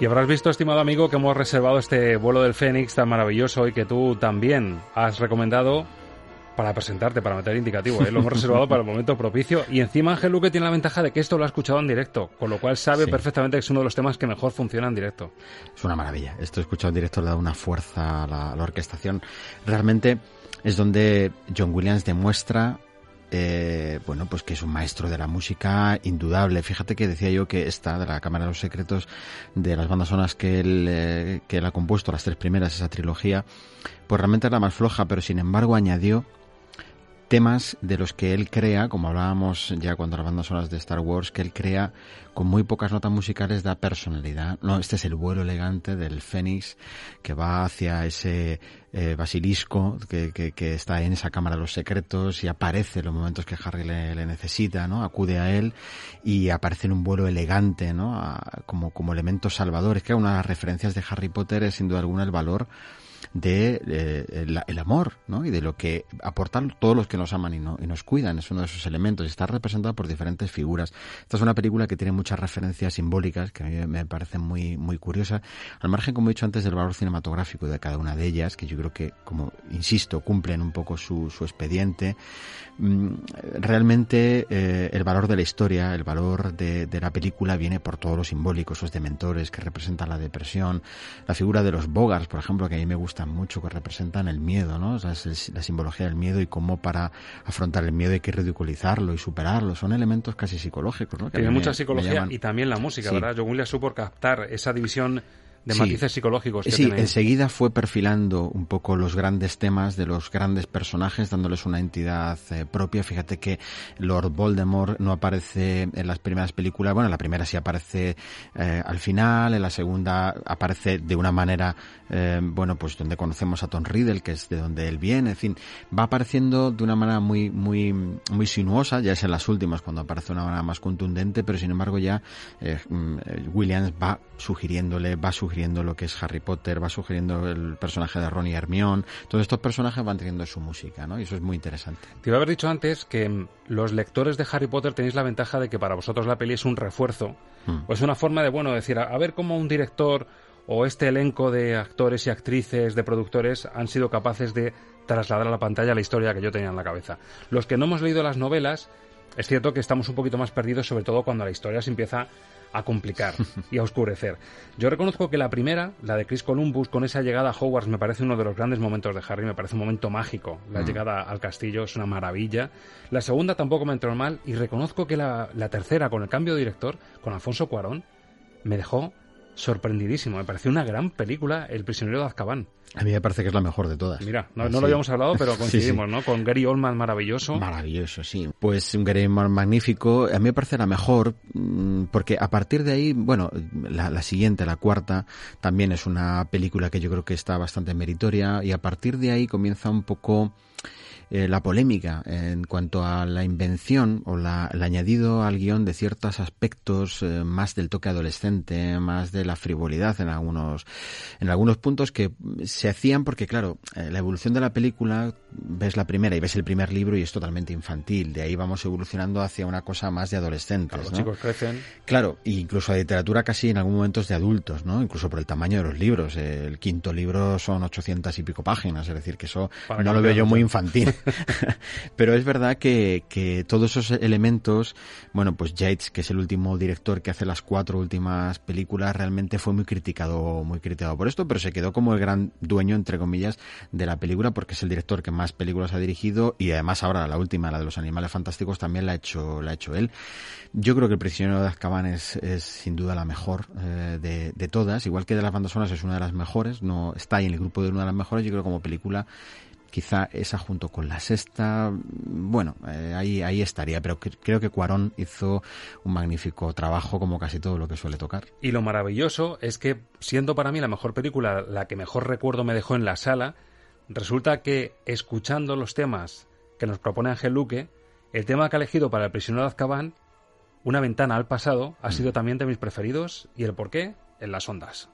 Y habrás visto, estimado amigo, que hemos reservado este vuelo del Fénix tan maravilloso y que tú también has recomendado para presentarte, para meter indicativo. ¿eh? Lo hemos reservado para el momento propicio. Y encima Ángel Luque tiene la ventaja de que esto lo ha escuchado en directo, con lo cual sabe Sí. perfectamente que es uno de los temas que mejor funciona en directo. Es una maravilla. Esto escuchado en directo le da una fuerza a la, a la orquestación. Realmente es donde John Williams demuestra eh, bueno, pues que es un maestro de la música indudable. Fíjate que decía yo que esta de la Cámara de los Secretos, de las bandas sonoras que él, eh, que él ha compuesto, las tres primeras, esa trilogía, pues realmente es la más floja, pero sin embargo añadió temas de los que él crea, como hablábamos ya cuando las bandas sonoras de Star Wars, que él crea con muy pocas notas musicales da personalidad. No, este es el vuelo elegante del Fénix que va hacia ese eh, basilisco que, está en esa cámara de los secretos y aparece en los momentos que Harry le, le necesita, ¿no? Acude a él y aparece en un vuelo elegante, ¿no? A- como, como elemento salvador. Es que una de las referencias de Harry Potter es sin duda alguna el valor de eh, el, el amor, ¿no? Y de lo que aportan todos los que nos aman y, no- y nos cuidan. Es uno de esos elementos. Está representado por diferentes figuras. Esta es una película que tiene muchas referencias simbólicas que a mí me parecen muy, muy curiosas. Al margen, como he dicho antes, del valor cinematográfico de cada una de ellas, que yo creo que, como insisto, cumplen un poco su, expediente. Mm, Realmente eh, el valor de la historia, el valor de, la película viene por todo lo simbólico, esos dementores que representan la depresión, la figura de los bogars, por ejemplo, que a mí me gustan mucho, que representan el miedo, ¿no? O sea, es la simbología del miedo y cómo para afrontar el miedo hay que ridiculizarlo y superarlo. Son elementos casi psicológicos, ¿no? Que Tiene me- mucha psicología y también la música, Sí. ¿verdad? John Williams supo captar esa división de Sí. matices psicológicos que Sí, enseguida fue perfilando un poco los grandes temas de los grandes personajes, dándoles una entidad eh, propia. Fíjate que Lord Voldemort no aparece en las primeras películas. Bueno, en la primera sí aparece eh, al final, en la segunda aparece de una manera, eh, bueno, pues donde conocemos a Tom Riddle, que es de donde él viene. En fin, va apareciendo de una manera muy, muy, muy sinuosa. Ya es en las últimas cuando aparece de una manera más contundente, pero sin embargo ya mm, Williams va sugiriéndole, va sugiriendo lo que es Harry Potter, va sugiriendo el personaje de Ron y Hermione. Todos estos personajes van teniendo su música, ¿no? Y eso es muy interesante. Te iba a haber dicho antes que mm, los lectores de Harry Potter tenéis la ventaja de que para vosotros la peli es un refuerzo. Mm. O es una forma de, bueno, decir, a, a ver cómo un director o este elenco de actores y actrices, de productores, han sido capaces de trasladar a la pantalla la historia que yo tenía en la cabeza. Los que no hemos leído las novelas, es cierto que estamos un poquito más perdidos, sobre todo cuando la historia se empieza a complicar y a oscurecer. Yo reconozco que la primera, la de Chris Columbus, con esa llegada a Hogwarts, me parece uno de los grandes momentos de Harry, me parece un momento mágico. La Mm. llegada al castillo es una maravilla. La segunda tampoco me entró mal y reconozco que la, la tercera, con el cambio de director, con Alfonso Cuarón, me dejó sorprendidísimo. Me pareció una gran película, El prisionero de Azkaban. A mí me parece que es la mejor de todas. Mira, no, lo habíamos hablado, pero coincidimos, ¿no? Con Gary Oldman maravilloso. Maravilloso, sí. Pues un Gary Oldman magnífico. A mí me parece la mejor mm, porque a partir de ahí, bueno, la, la, siguiente, la cuarta, también es una película que yo creo que está bastante meritoria y a partir de ahí comienza un poco eh, la polémica en cuanto a la invención o la, el añadido al guion de ciertos aspectos eh, más del toque adolescente, más de la frivolidad en algunos, en algunos puntos que se hacían porque, claro, eh, la evolución de la película, ves la primera y ves el primer libro y es totalmente infantil. De ahí vamos evolucionando hacia una cosa más de adolescentes. los chicos crecen. Claro, e incluso a literatura casi en algún momento es de adultos, ¿no? Incluso por el tamaño de los libros. El quinto libro son 800 y pico páginas, es decir, que eso no lo veo yo muy infantil. Pero es verdad que, que, todos esos elementos, bueno, pues Yates, que es el último director que hace las cuatro últimas películas, realmente fue muy criticado, muy criticado por esto, pero se quedó como el gran dueño, entre comillas, de la película, porque es el director que más películas ha dirigido y además ahora la última, la de los animales fantásticos, también la ha hecho, la ha hecho él. Yo creo que El prisionero de Azkaban es, es sin duda la mejor eh, de, de todas, igual que de las bandas sonoras es una de las mejores, no está ahí en el grupo de una de las mejores, yo creo como película quizá esa junto con la sexta, bueno, eh, ahí, ahí estaría, pero creo que Cuarón hizo un magnífico trabajo como casi todo lo que suele tocar. Y lo maravilloso es que, siendo para mí la mejor película, la que mejor recuerdo me dejó en la sala, resulta que escuchando los temas que nos propone Ángel Luque, el tema que ha elegido para el prisionero de Azkaban, Una ventana al pasado, ha sido también de mis preferidos y el por qué en las ondas.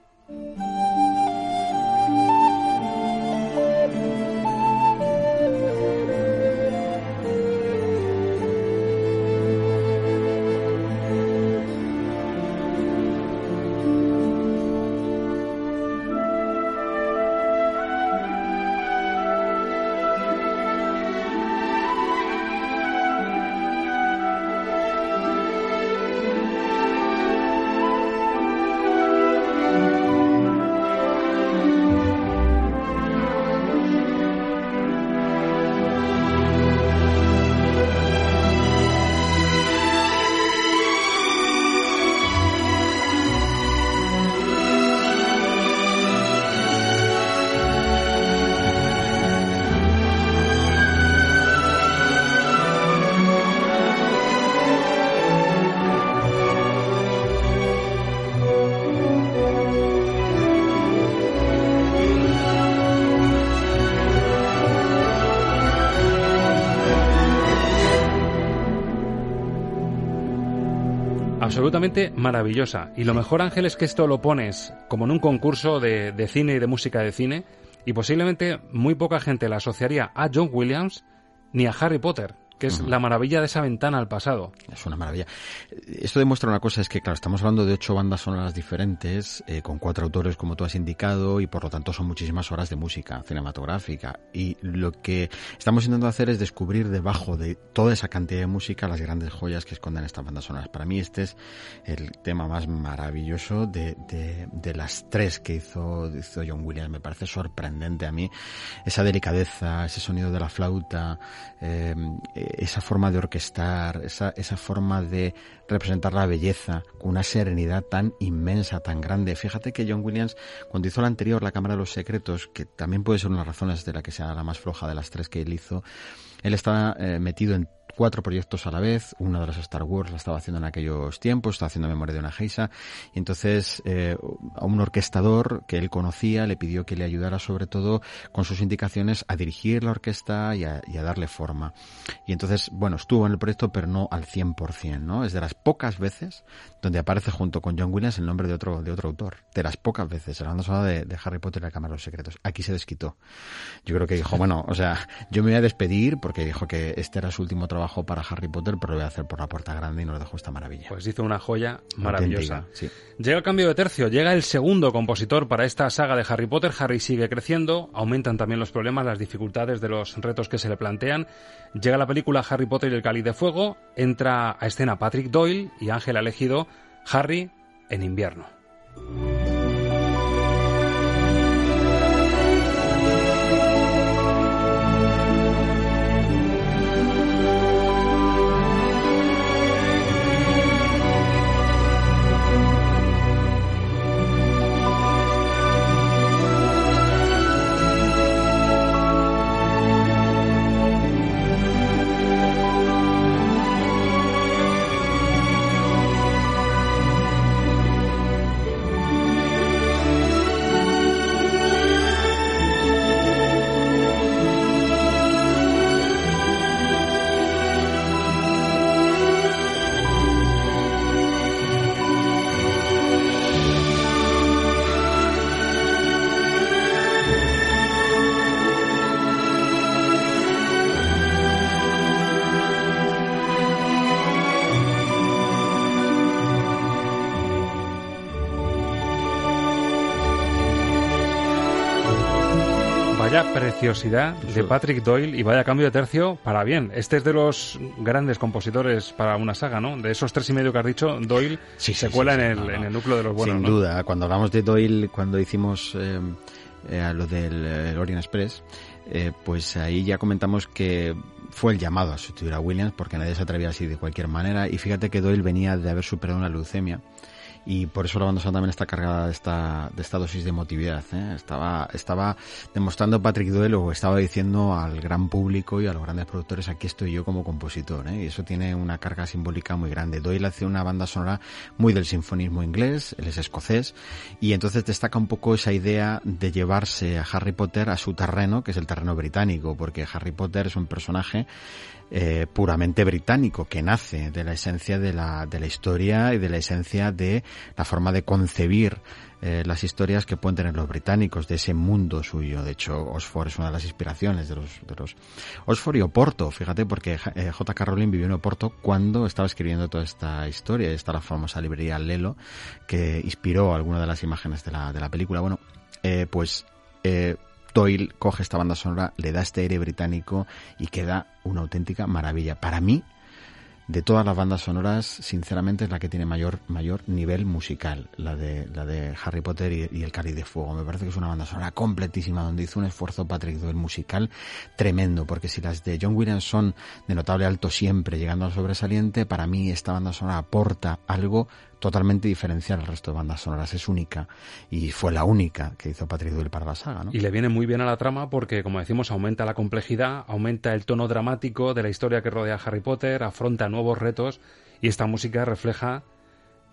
Maravillosa. Y lo mejor, Ángel, es que esto lo pones como en un concurso de, de, cine y de música de cine, y posiblemente muy poca gente la asociaría a John Williams ni a Harry Potter que es uh -huh. la maravilla de esa ventana al pasado. Es una maravilla. Esto demuestra una cosa, es que claro, estamos hablando de ocho bandas sonoras diferentes, eh, con cuatro autores como tú has indicado, y por lo tanto son muchísimas horas de música cinematográfica. Y lo que estamos intentando hacer es descubrir debajo de toda esa cantidad de música las grandes joyas que esconden estas bandas sonoras. Para mí este es el tema más maravilloso de, de, de las tres que hizo, hizo John Williams. Me parece sorprendente a mí esa delicadeza, ese sonido de la flauta, eh, esa forma de orquestar, esa, esa forma de representar la belleza con una serenidad tan inmensa, tan grande. Fíjate que John Williams, cuando hizo la anterior, La Cámara de los Secretos, que también puede ser una de las razones de la que sea la más floja de las tres que él hizo, él estaba eh, metido en cuatro proyectos a la vez, uno de los Star Wars la estaba haciendo en aquellos tiempos, estaba haciendo Memoria de una Geisa, y entonces eh, a un orquestador que él conocía le pidió que le ayudara sobre todo con sus indicaciones a dirigir la orquesta y a, y a darle forma. Y entonces, bueno, estuvo en el proyecto pero no al 100%, ¿no? Es de las pocas veces donde aparece junto con John Williams el nombre de otro, de otro autor, de las pocas veces, hablando solo de, de Harry Potter y la Cámara de los Secretos. Aquí se desquitó. Yo creo que dijo, bueno, o sea, yo me voy a despedir porque dijo que este era su último trabajo para Harry Potter, pero lo voy a hacer por la puerta grande y nos dejó esta maravilla. Pues hizo una joya maravillosa. Sí. Llega el cambio de tercio, llega el segundo compositor para esta saga de Harry Potter. Harry sigue creciendo, aumentan también los problemas, las dificultades de los retos que se le plantean. Llega la película Harry Potter y el Cáliz de Fuego, entra a escena Patrick Doyle y Ángel ha elegido Harry en invierno. Vaya preciosidad de Patrick Doyle y vaya cambio de tercio para bien. Este es de los grandes compositores para una saga, ¿no? De esos tres y medio que has dicho, Doyle se cuela en, el, en el núcleo de los buenos. Sin duda, cuando hablamos de Doyle, cuando hicimos eh, eh, lo del eh, Orient Express, eh, pues ahí ya comentamos que fue el llamado a sustituir a Williams porque nadie se atrevía así de cualquier manera. Y fíjate que Doyle venía de haber superado una leucemia y por eso la banda sonora también está cargada de esta, de esta dosis de emotividad. ¿eh? Estaba, estaba demostrando Patrick Doyle o estaba diciendo al gran público y a los grandes productores aquí estoy yo como compositor ¿eh? y eso tiene una carga simbólica muy grande. Doyle hace una banda sonora muy del sinfonismo inglés, él es escocés y entonces destaca un poco esa idea de llevarse a Harry Potter a su terreno, que es el terreno británico, porque Harry Potter es un personaje eh, puramente británico, que nace de la esencia de la, de la historia y de la esencia de la forma de concebir eh, las historias que pueden tener los británicos de ese mundo suyo. De hecho, Oxford es una de las inspiraciones de los, de los Oxford y Oporto, fíjate, porque eh, J.K. Vivió en Oporto cuando estaba escribiendo toda esta historia. Está la famosa librería Lelo, que inspiró algunas de las imágenes de la, de la película. Bueno, eh, pues eh, Doyle coge esta banda sonora, le da este aire británico y queda una auténtica maravilla. Para mí, de todas las bandas sonoras, sinceramente es la que tiene mayor, mayor nivel musical, la de, la de Harry Potter y, el Cáliz de Fuego. Me parece que es una banda sonora completísima, donde hizo un esfuerzo Patrick Doyle musical tremendo, porque si las de John Williams son de notable alto siempre, llegando al sobresaliente, para mí esta banda sonora aporta algo totalmente diferencial al resto de bandas sonoras. Es única y fue la única que hizo Patrick Doyle para la saga. ¿no? Y le viene muy bien a la trama porque, como decimos, aumenta la complejidad, aumenta el tono dramático de la historia que rodea a Harry Potter, afronta nuevos retos y esta música refleja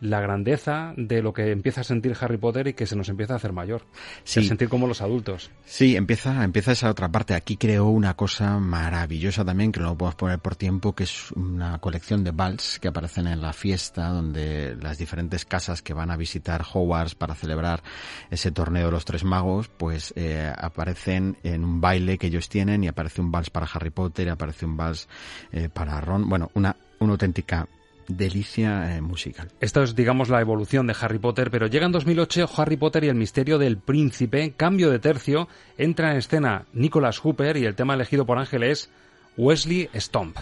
la grandeza de lo que empieza a sentir Harry Potter y que se nos empieza a hacer mayor. Sí. sentir como los adultos. Sí, empieza, empieza esa otra parte. Aquí creó una cosa maravillosa también, que no lo podemos poner por tiempo, que es una colección de vals que aparecen en la fiesta, donde las diferentes casas que van a visitar Hogwarts para celebrar ese torneo de los tres magos, pues eh, aparecen en un baile que ellos tienen y aparece un vals para Harry Potter, y aparece un vals eh, para Ron. Bueno, una, una auténtica delicia eh, musical. Esto es, digamos, la evolución de Harry Potter, pero llega en 2008 Harry Potter y el misterio del príncipe, cambio de tercio, entra en escena Nicholas Hooper y el tema elegido por Ángel es Wesley Stomp.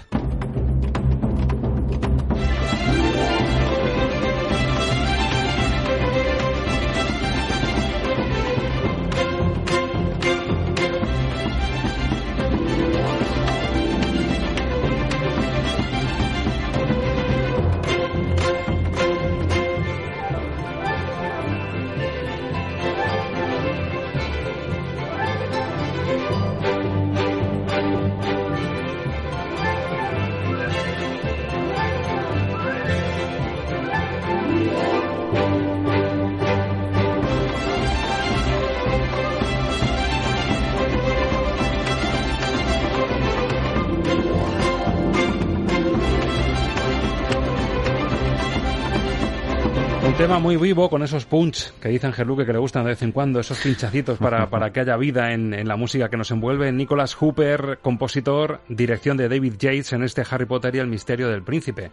Muy vivo con esos punch que dice Ángel Luque que le gustan de vez en cuando, esos pinchacitos para, para que haya vida en, en, la música que nos envuelve. Nicholas Hooper, compositor, dirección de David Yates en este Harry Potter y el misterio del príncipe.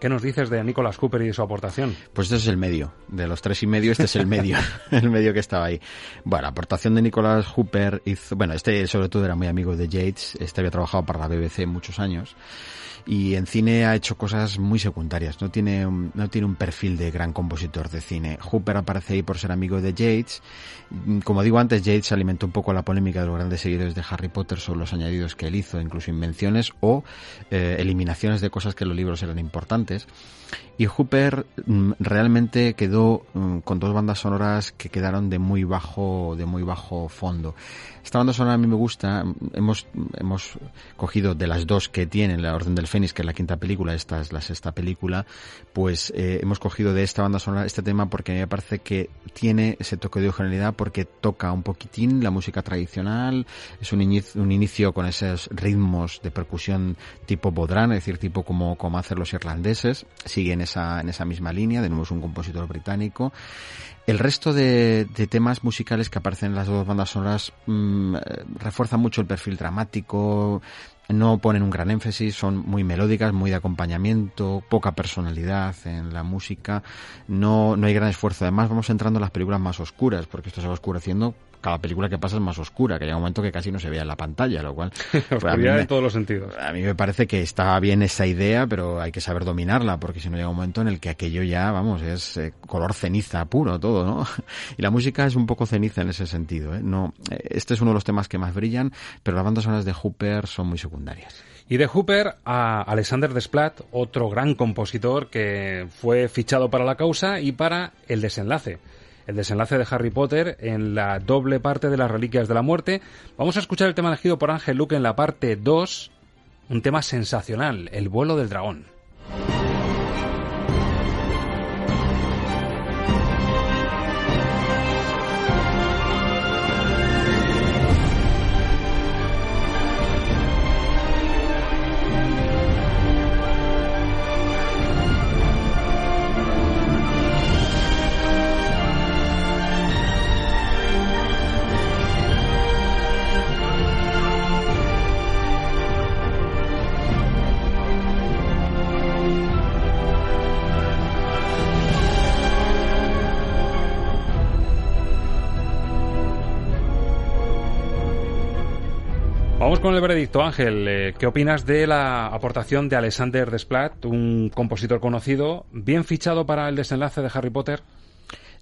¿Qué nos dices de Nicholas Cooper y de su aportación? Pues este es el medio. De los tres y medio, este es el medio. el medio que estaba ahí. Bueno, la aportación de Nicholas Cooper hizo, bueno, este sobre todo era muy amigo de Yates. Este había trabajado para la BBC muchos años y en cine ha hecho cosas muy secundarias, no tiene, un, no tiene un perfil de gran compositor de cine. Hooper aparece ahí por ser amigo de Yates. Como digo antes, Yates alimentó un poco la polémica de los grandes seguidores de Harry Potter sobre los añadidos que él hizo, incluso invenciones o eh, eliminaciones de cosas que en los libros eran importantes. Y Hooper mm, realmente quedó mm, con dos bandas sonoras que quedaron de muy bajo, de muy bajo fondo. Esta banda sonora a mí me gusta. Hemos, hemos cogido de las dos que tienen, La Orden del Fénix, que es la quinta película, esta es la sexta película, pues eh, hemos cogido de esta banda sonora este tema porque me parece que tiene ese toque de originalidad porque toca un poquitín la música tradicional, es un inicio, un inicio con esos ritmos de percusión tipo bodrán, es decir, tipo como, como hacen los irlandeses, sigue en esa, en esa misma línea, de nuevo es un compositor británico. El resto de, de, temas musicales que aparecen en las dos bandas sonoras mmm, refuerzan mucho el perfil dramático, no ponen un gran énfasis, son muy melódicas, muy de acompañamiento, poca personalidad en la música, no, no hay gran esfuerzo. Además vamos entrando en las películas más oscuras, porque esto se va oscureciendo cada película que pasa es más oscura, que llega un momento que casi no se vea en la pantalla, lo cual... pues, Oscuridad me- en todos los sentidos. a mí me parece que está bien esa idea, pero hay que saber dominarla, porque si no llega un momento en el que aquello ya, vamos, es eh, color ceniza puro todo, ¿no? Y la música es un poco ceniza en ese sentido, ¿eh? No, eh, este es uno de los temas que más brillan, pero las bandas sonoras de Hooper son muy secundarias. Y de Hooper a Alexander Desplat, otro gran compositor que fue fichado para la causa y para el desenlace. El desenlace de Harry Potter en la doble parte de las Reliquias de la Muerte. Vamos a escuchar el tema elegido por Ángel Luke en la parte 2, un tema sensacional, el vuelo del dragón. Con el veredicto, Ángel. Eh, ¿Qué opinas de la aportación de Alexander Desplat, un compositor conocido, bien fichado para el desenlace de Harry Potter?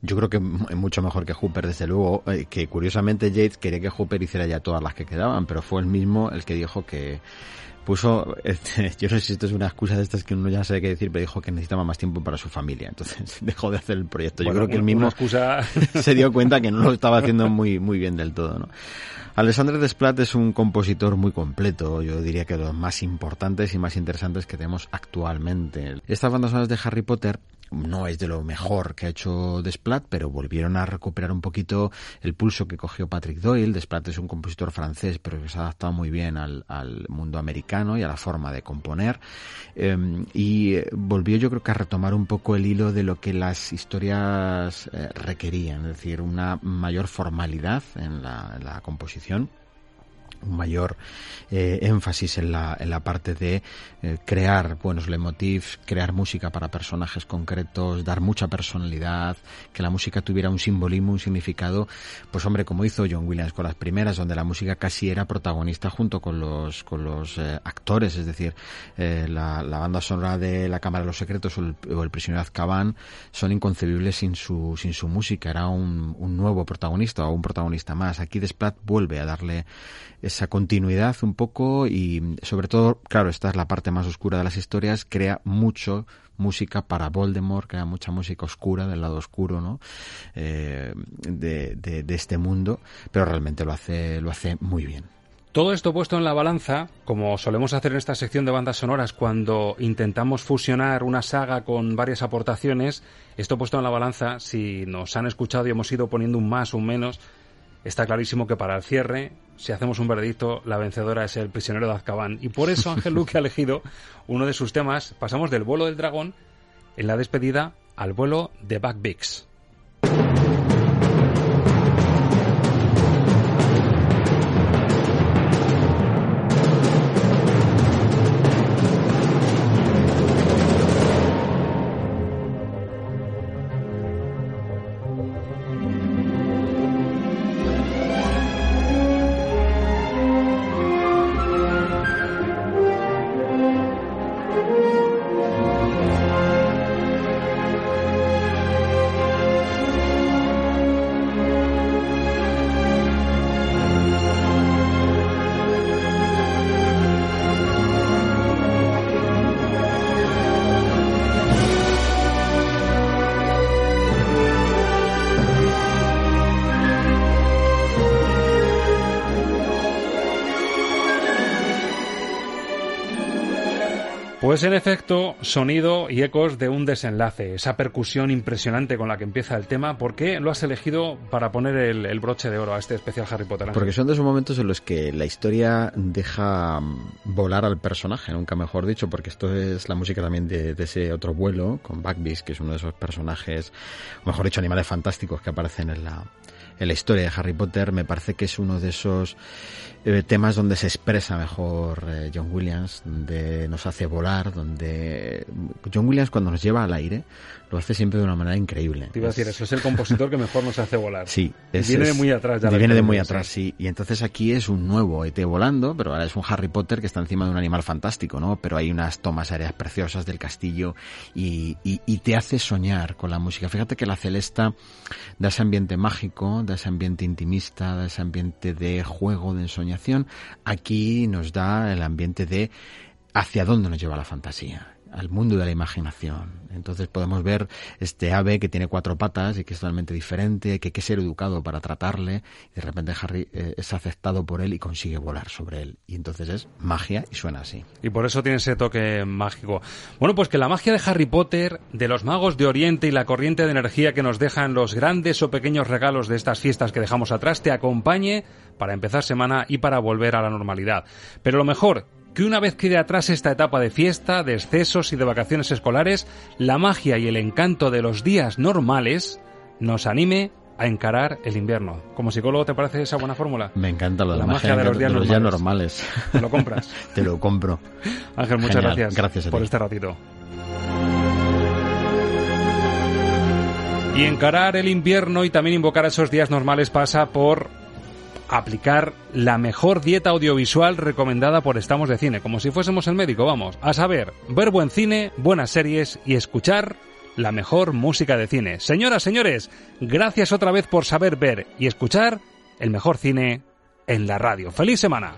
Yo creo que es mucho mejor que Hooper, desde luego, eh, que curiosamente Yates quería que Hooper hiciera ya todas las que quedaban, pero fue el mismo el que dijo que puso, este, yo no sé si esto es una excusa de estas que uno ya sabe qué decir, pero dijo que necesitaba más tiempo para su familia, entonces dejó de hacer el proyecto. Yo creo que el una- mismo excusa- se dio cuenta que no lo estaba haciendo muy, muy bien del todo, ¿no? Alexandre Desplat es un compositor muy completo, yo diría que de los más importantes y más interesantes que tenemos actualmente. Estas bandas sonoras de Harry Potter no es de lo mejor que ha hecho Desplat, pero volvieron a recuperar un poquito el pulso que cogió Patrick Doyle. Desplat es un compositor francés, pero que se ha adaptado muy bien al, mundo americano y a la forma de componer. Eh, y eh, volvió yo creo que a retomar un poco el hilo de lo que las historias eh, requerían, es decir, una mayor formalidad en la composición un mayor eh, énfasis en la, en la parte de eh, crear buenos leitmotivs, crear música para personajes concretos, dar mucha personalidad, que la música tuviera un simbolismo, un significado, pues hombre, como hizo John Williams con las primeras, donde la música casi era protagonista junto con los, con los eh, actores, es decir, eh, la, la banda sonora de La Cámara de los Secretos o el, o el Prisionero de Azkaban son inconcebibles sin su, sin su música, era un, un nuevo protagonista o un protagonista más. Aquí Desplat vuelve a darle esa continuidad un poco y sobre todo, claro, esta es la parte más oscura de las historias, crea mucho música para Voldemort, crea mucha música oscura del lado oscuro, ¿no? Eh, de, de, de este mundo, pero realmente lo hace, lo hace muy bien. Todo esto puesto en la balanza, como solemos hacer en esta sección de bandas sonoras cuando intentamos fusionar una saga con varias aportaciones, esto puesto en la balanza, si nos han escuchado y hemos ido poniendo un más un menos, está clarísimo que para el cierre, si hacemos un veredicto, la vencedora es el prisionero de Azkaban. Y por eso Ángel Luque ha elegido uno de sus temas. Pasamos del vuelo del dragón en la despedida al vuelo de Buck Pues en efecto, sonido y ecos de un desenlace, esa percusión impresionante con la que empieza el tema. ¿Por qué lo has elegido para poner el, broche de oro a este especial Harry Potter? Porque son de esos momentos en los que la historia deja mm, volar al personaje, nunca mejor dicho, porque esto es la música también de, ese otro vuelo, con Buckbeak, que es uno de esos personajes, mejor dicho, animales fantásticos que aparecen en la, en la historia de Harry Potter. Me parece que es uno de esos eh, temas donde se expresa mejor eh, John Williams, donde nos hace volar donde John Williams cuando nos lleva al aire lo hace siempre de una manera increíble. Te iba a decir, eso es el compositor que mejor nos hace volar. Sí. Es, viene de muy atrás. Ya viene de muy atrás, sí. Y entonces aquí es un nuevo ET volando, pero ahora es un Harry Potter que está encima de un animal fantástico, ¿no? Pero hay unas tomas aéreas preciosas del castillo y, y, y te hace soñar con la música. Fíjate que la Celesta da ese ambiente mágico, da ese ambiente intimista, da ese ambiente de juego, de Aquí nos da el ambiente de hacia dónde nos lleva la fantasía al mundo de la imaginación. Entonces podemos ver este ave que tiene cuatro patas y que es totalmente diferente, que hay que ser educado para tratarle, y de repente Harry eh, es aceptado por él y consigue volar sobre él. Y entonces es magia y suena así. Y por eso tiene ese toque mágico. Bueno, pues que la magia de Harry Potter, de los magos de Oriente y la corriente de energía que nos dejan los grandes o pequeños regalos de estas fiestas que dejamos atrás te acompañe para empezar semana y para volver a la normalidad. Pero lo mejor, que una vez quede atrás esta etapa de fiesta, de excesos y de vacaciones escolares, la magia y el encanto de los días normales nos anime a encarar el invierno. Como psicólogo, ¿te parece esa buena fórmula? Me encanta lo de la, magia, de los días, normales. ¿Te lo compras? Te lo compro. Ángel, muchas gracias, gracias por este ratito. Y encarar el invierno y también invocar esos días normales pasa por aplicar la mejor dieta audiovisual recomendada por Estamos de Cine, como si fuésemos el médico, vamos, a saber, ver buen cine, buenas series y escuchar la mejor música de cine. Señoras, señores, gracias otra vez por saber ver y escuchar el mejor cine en la radio. ¡Feliz semana!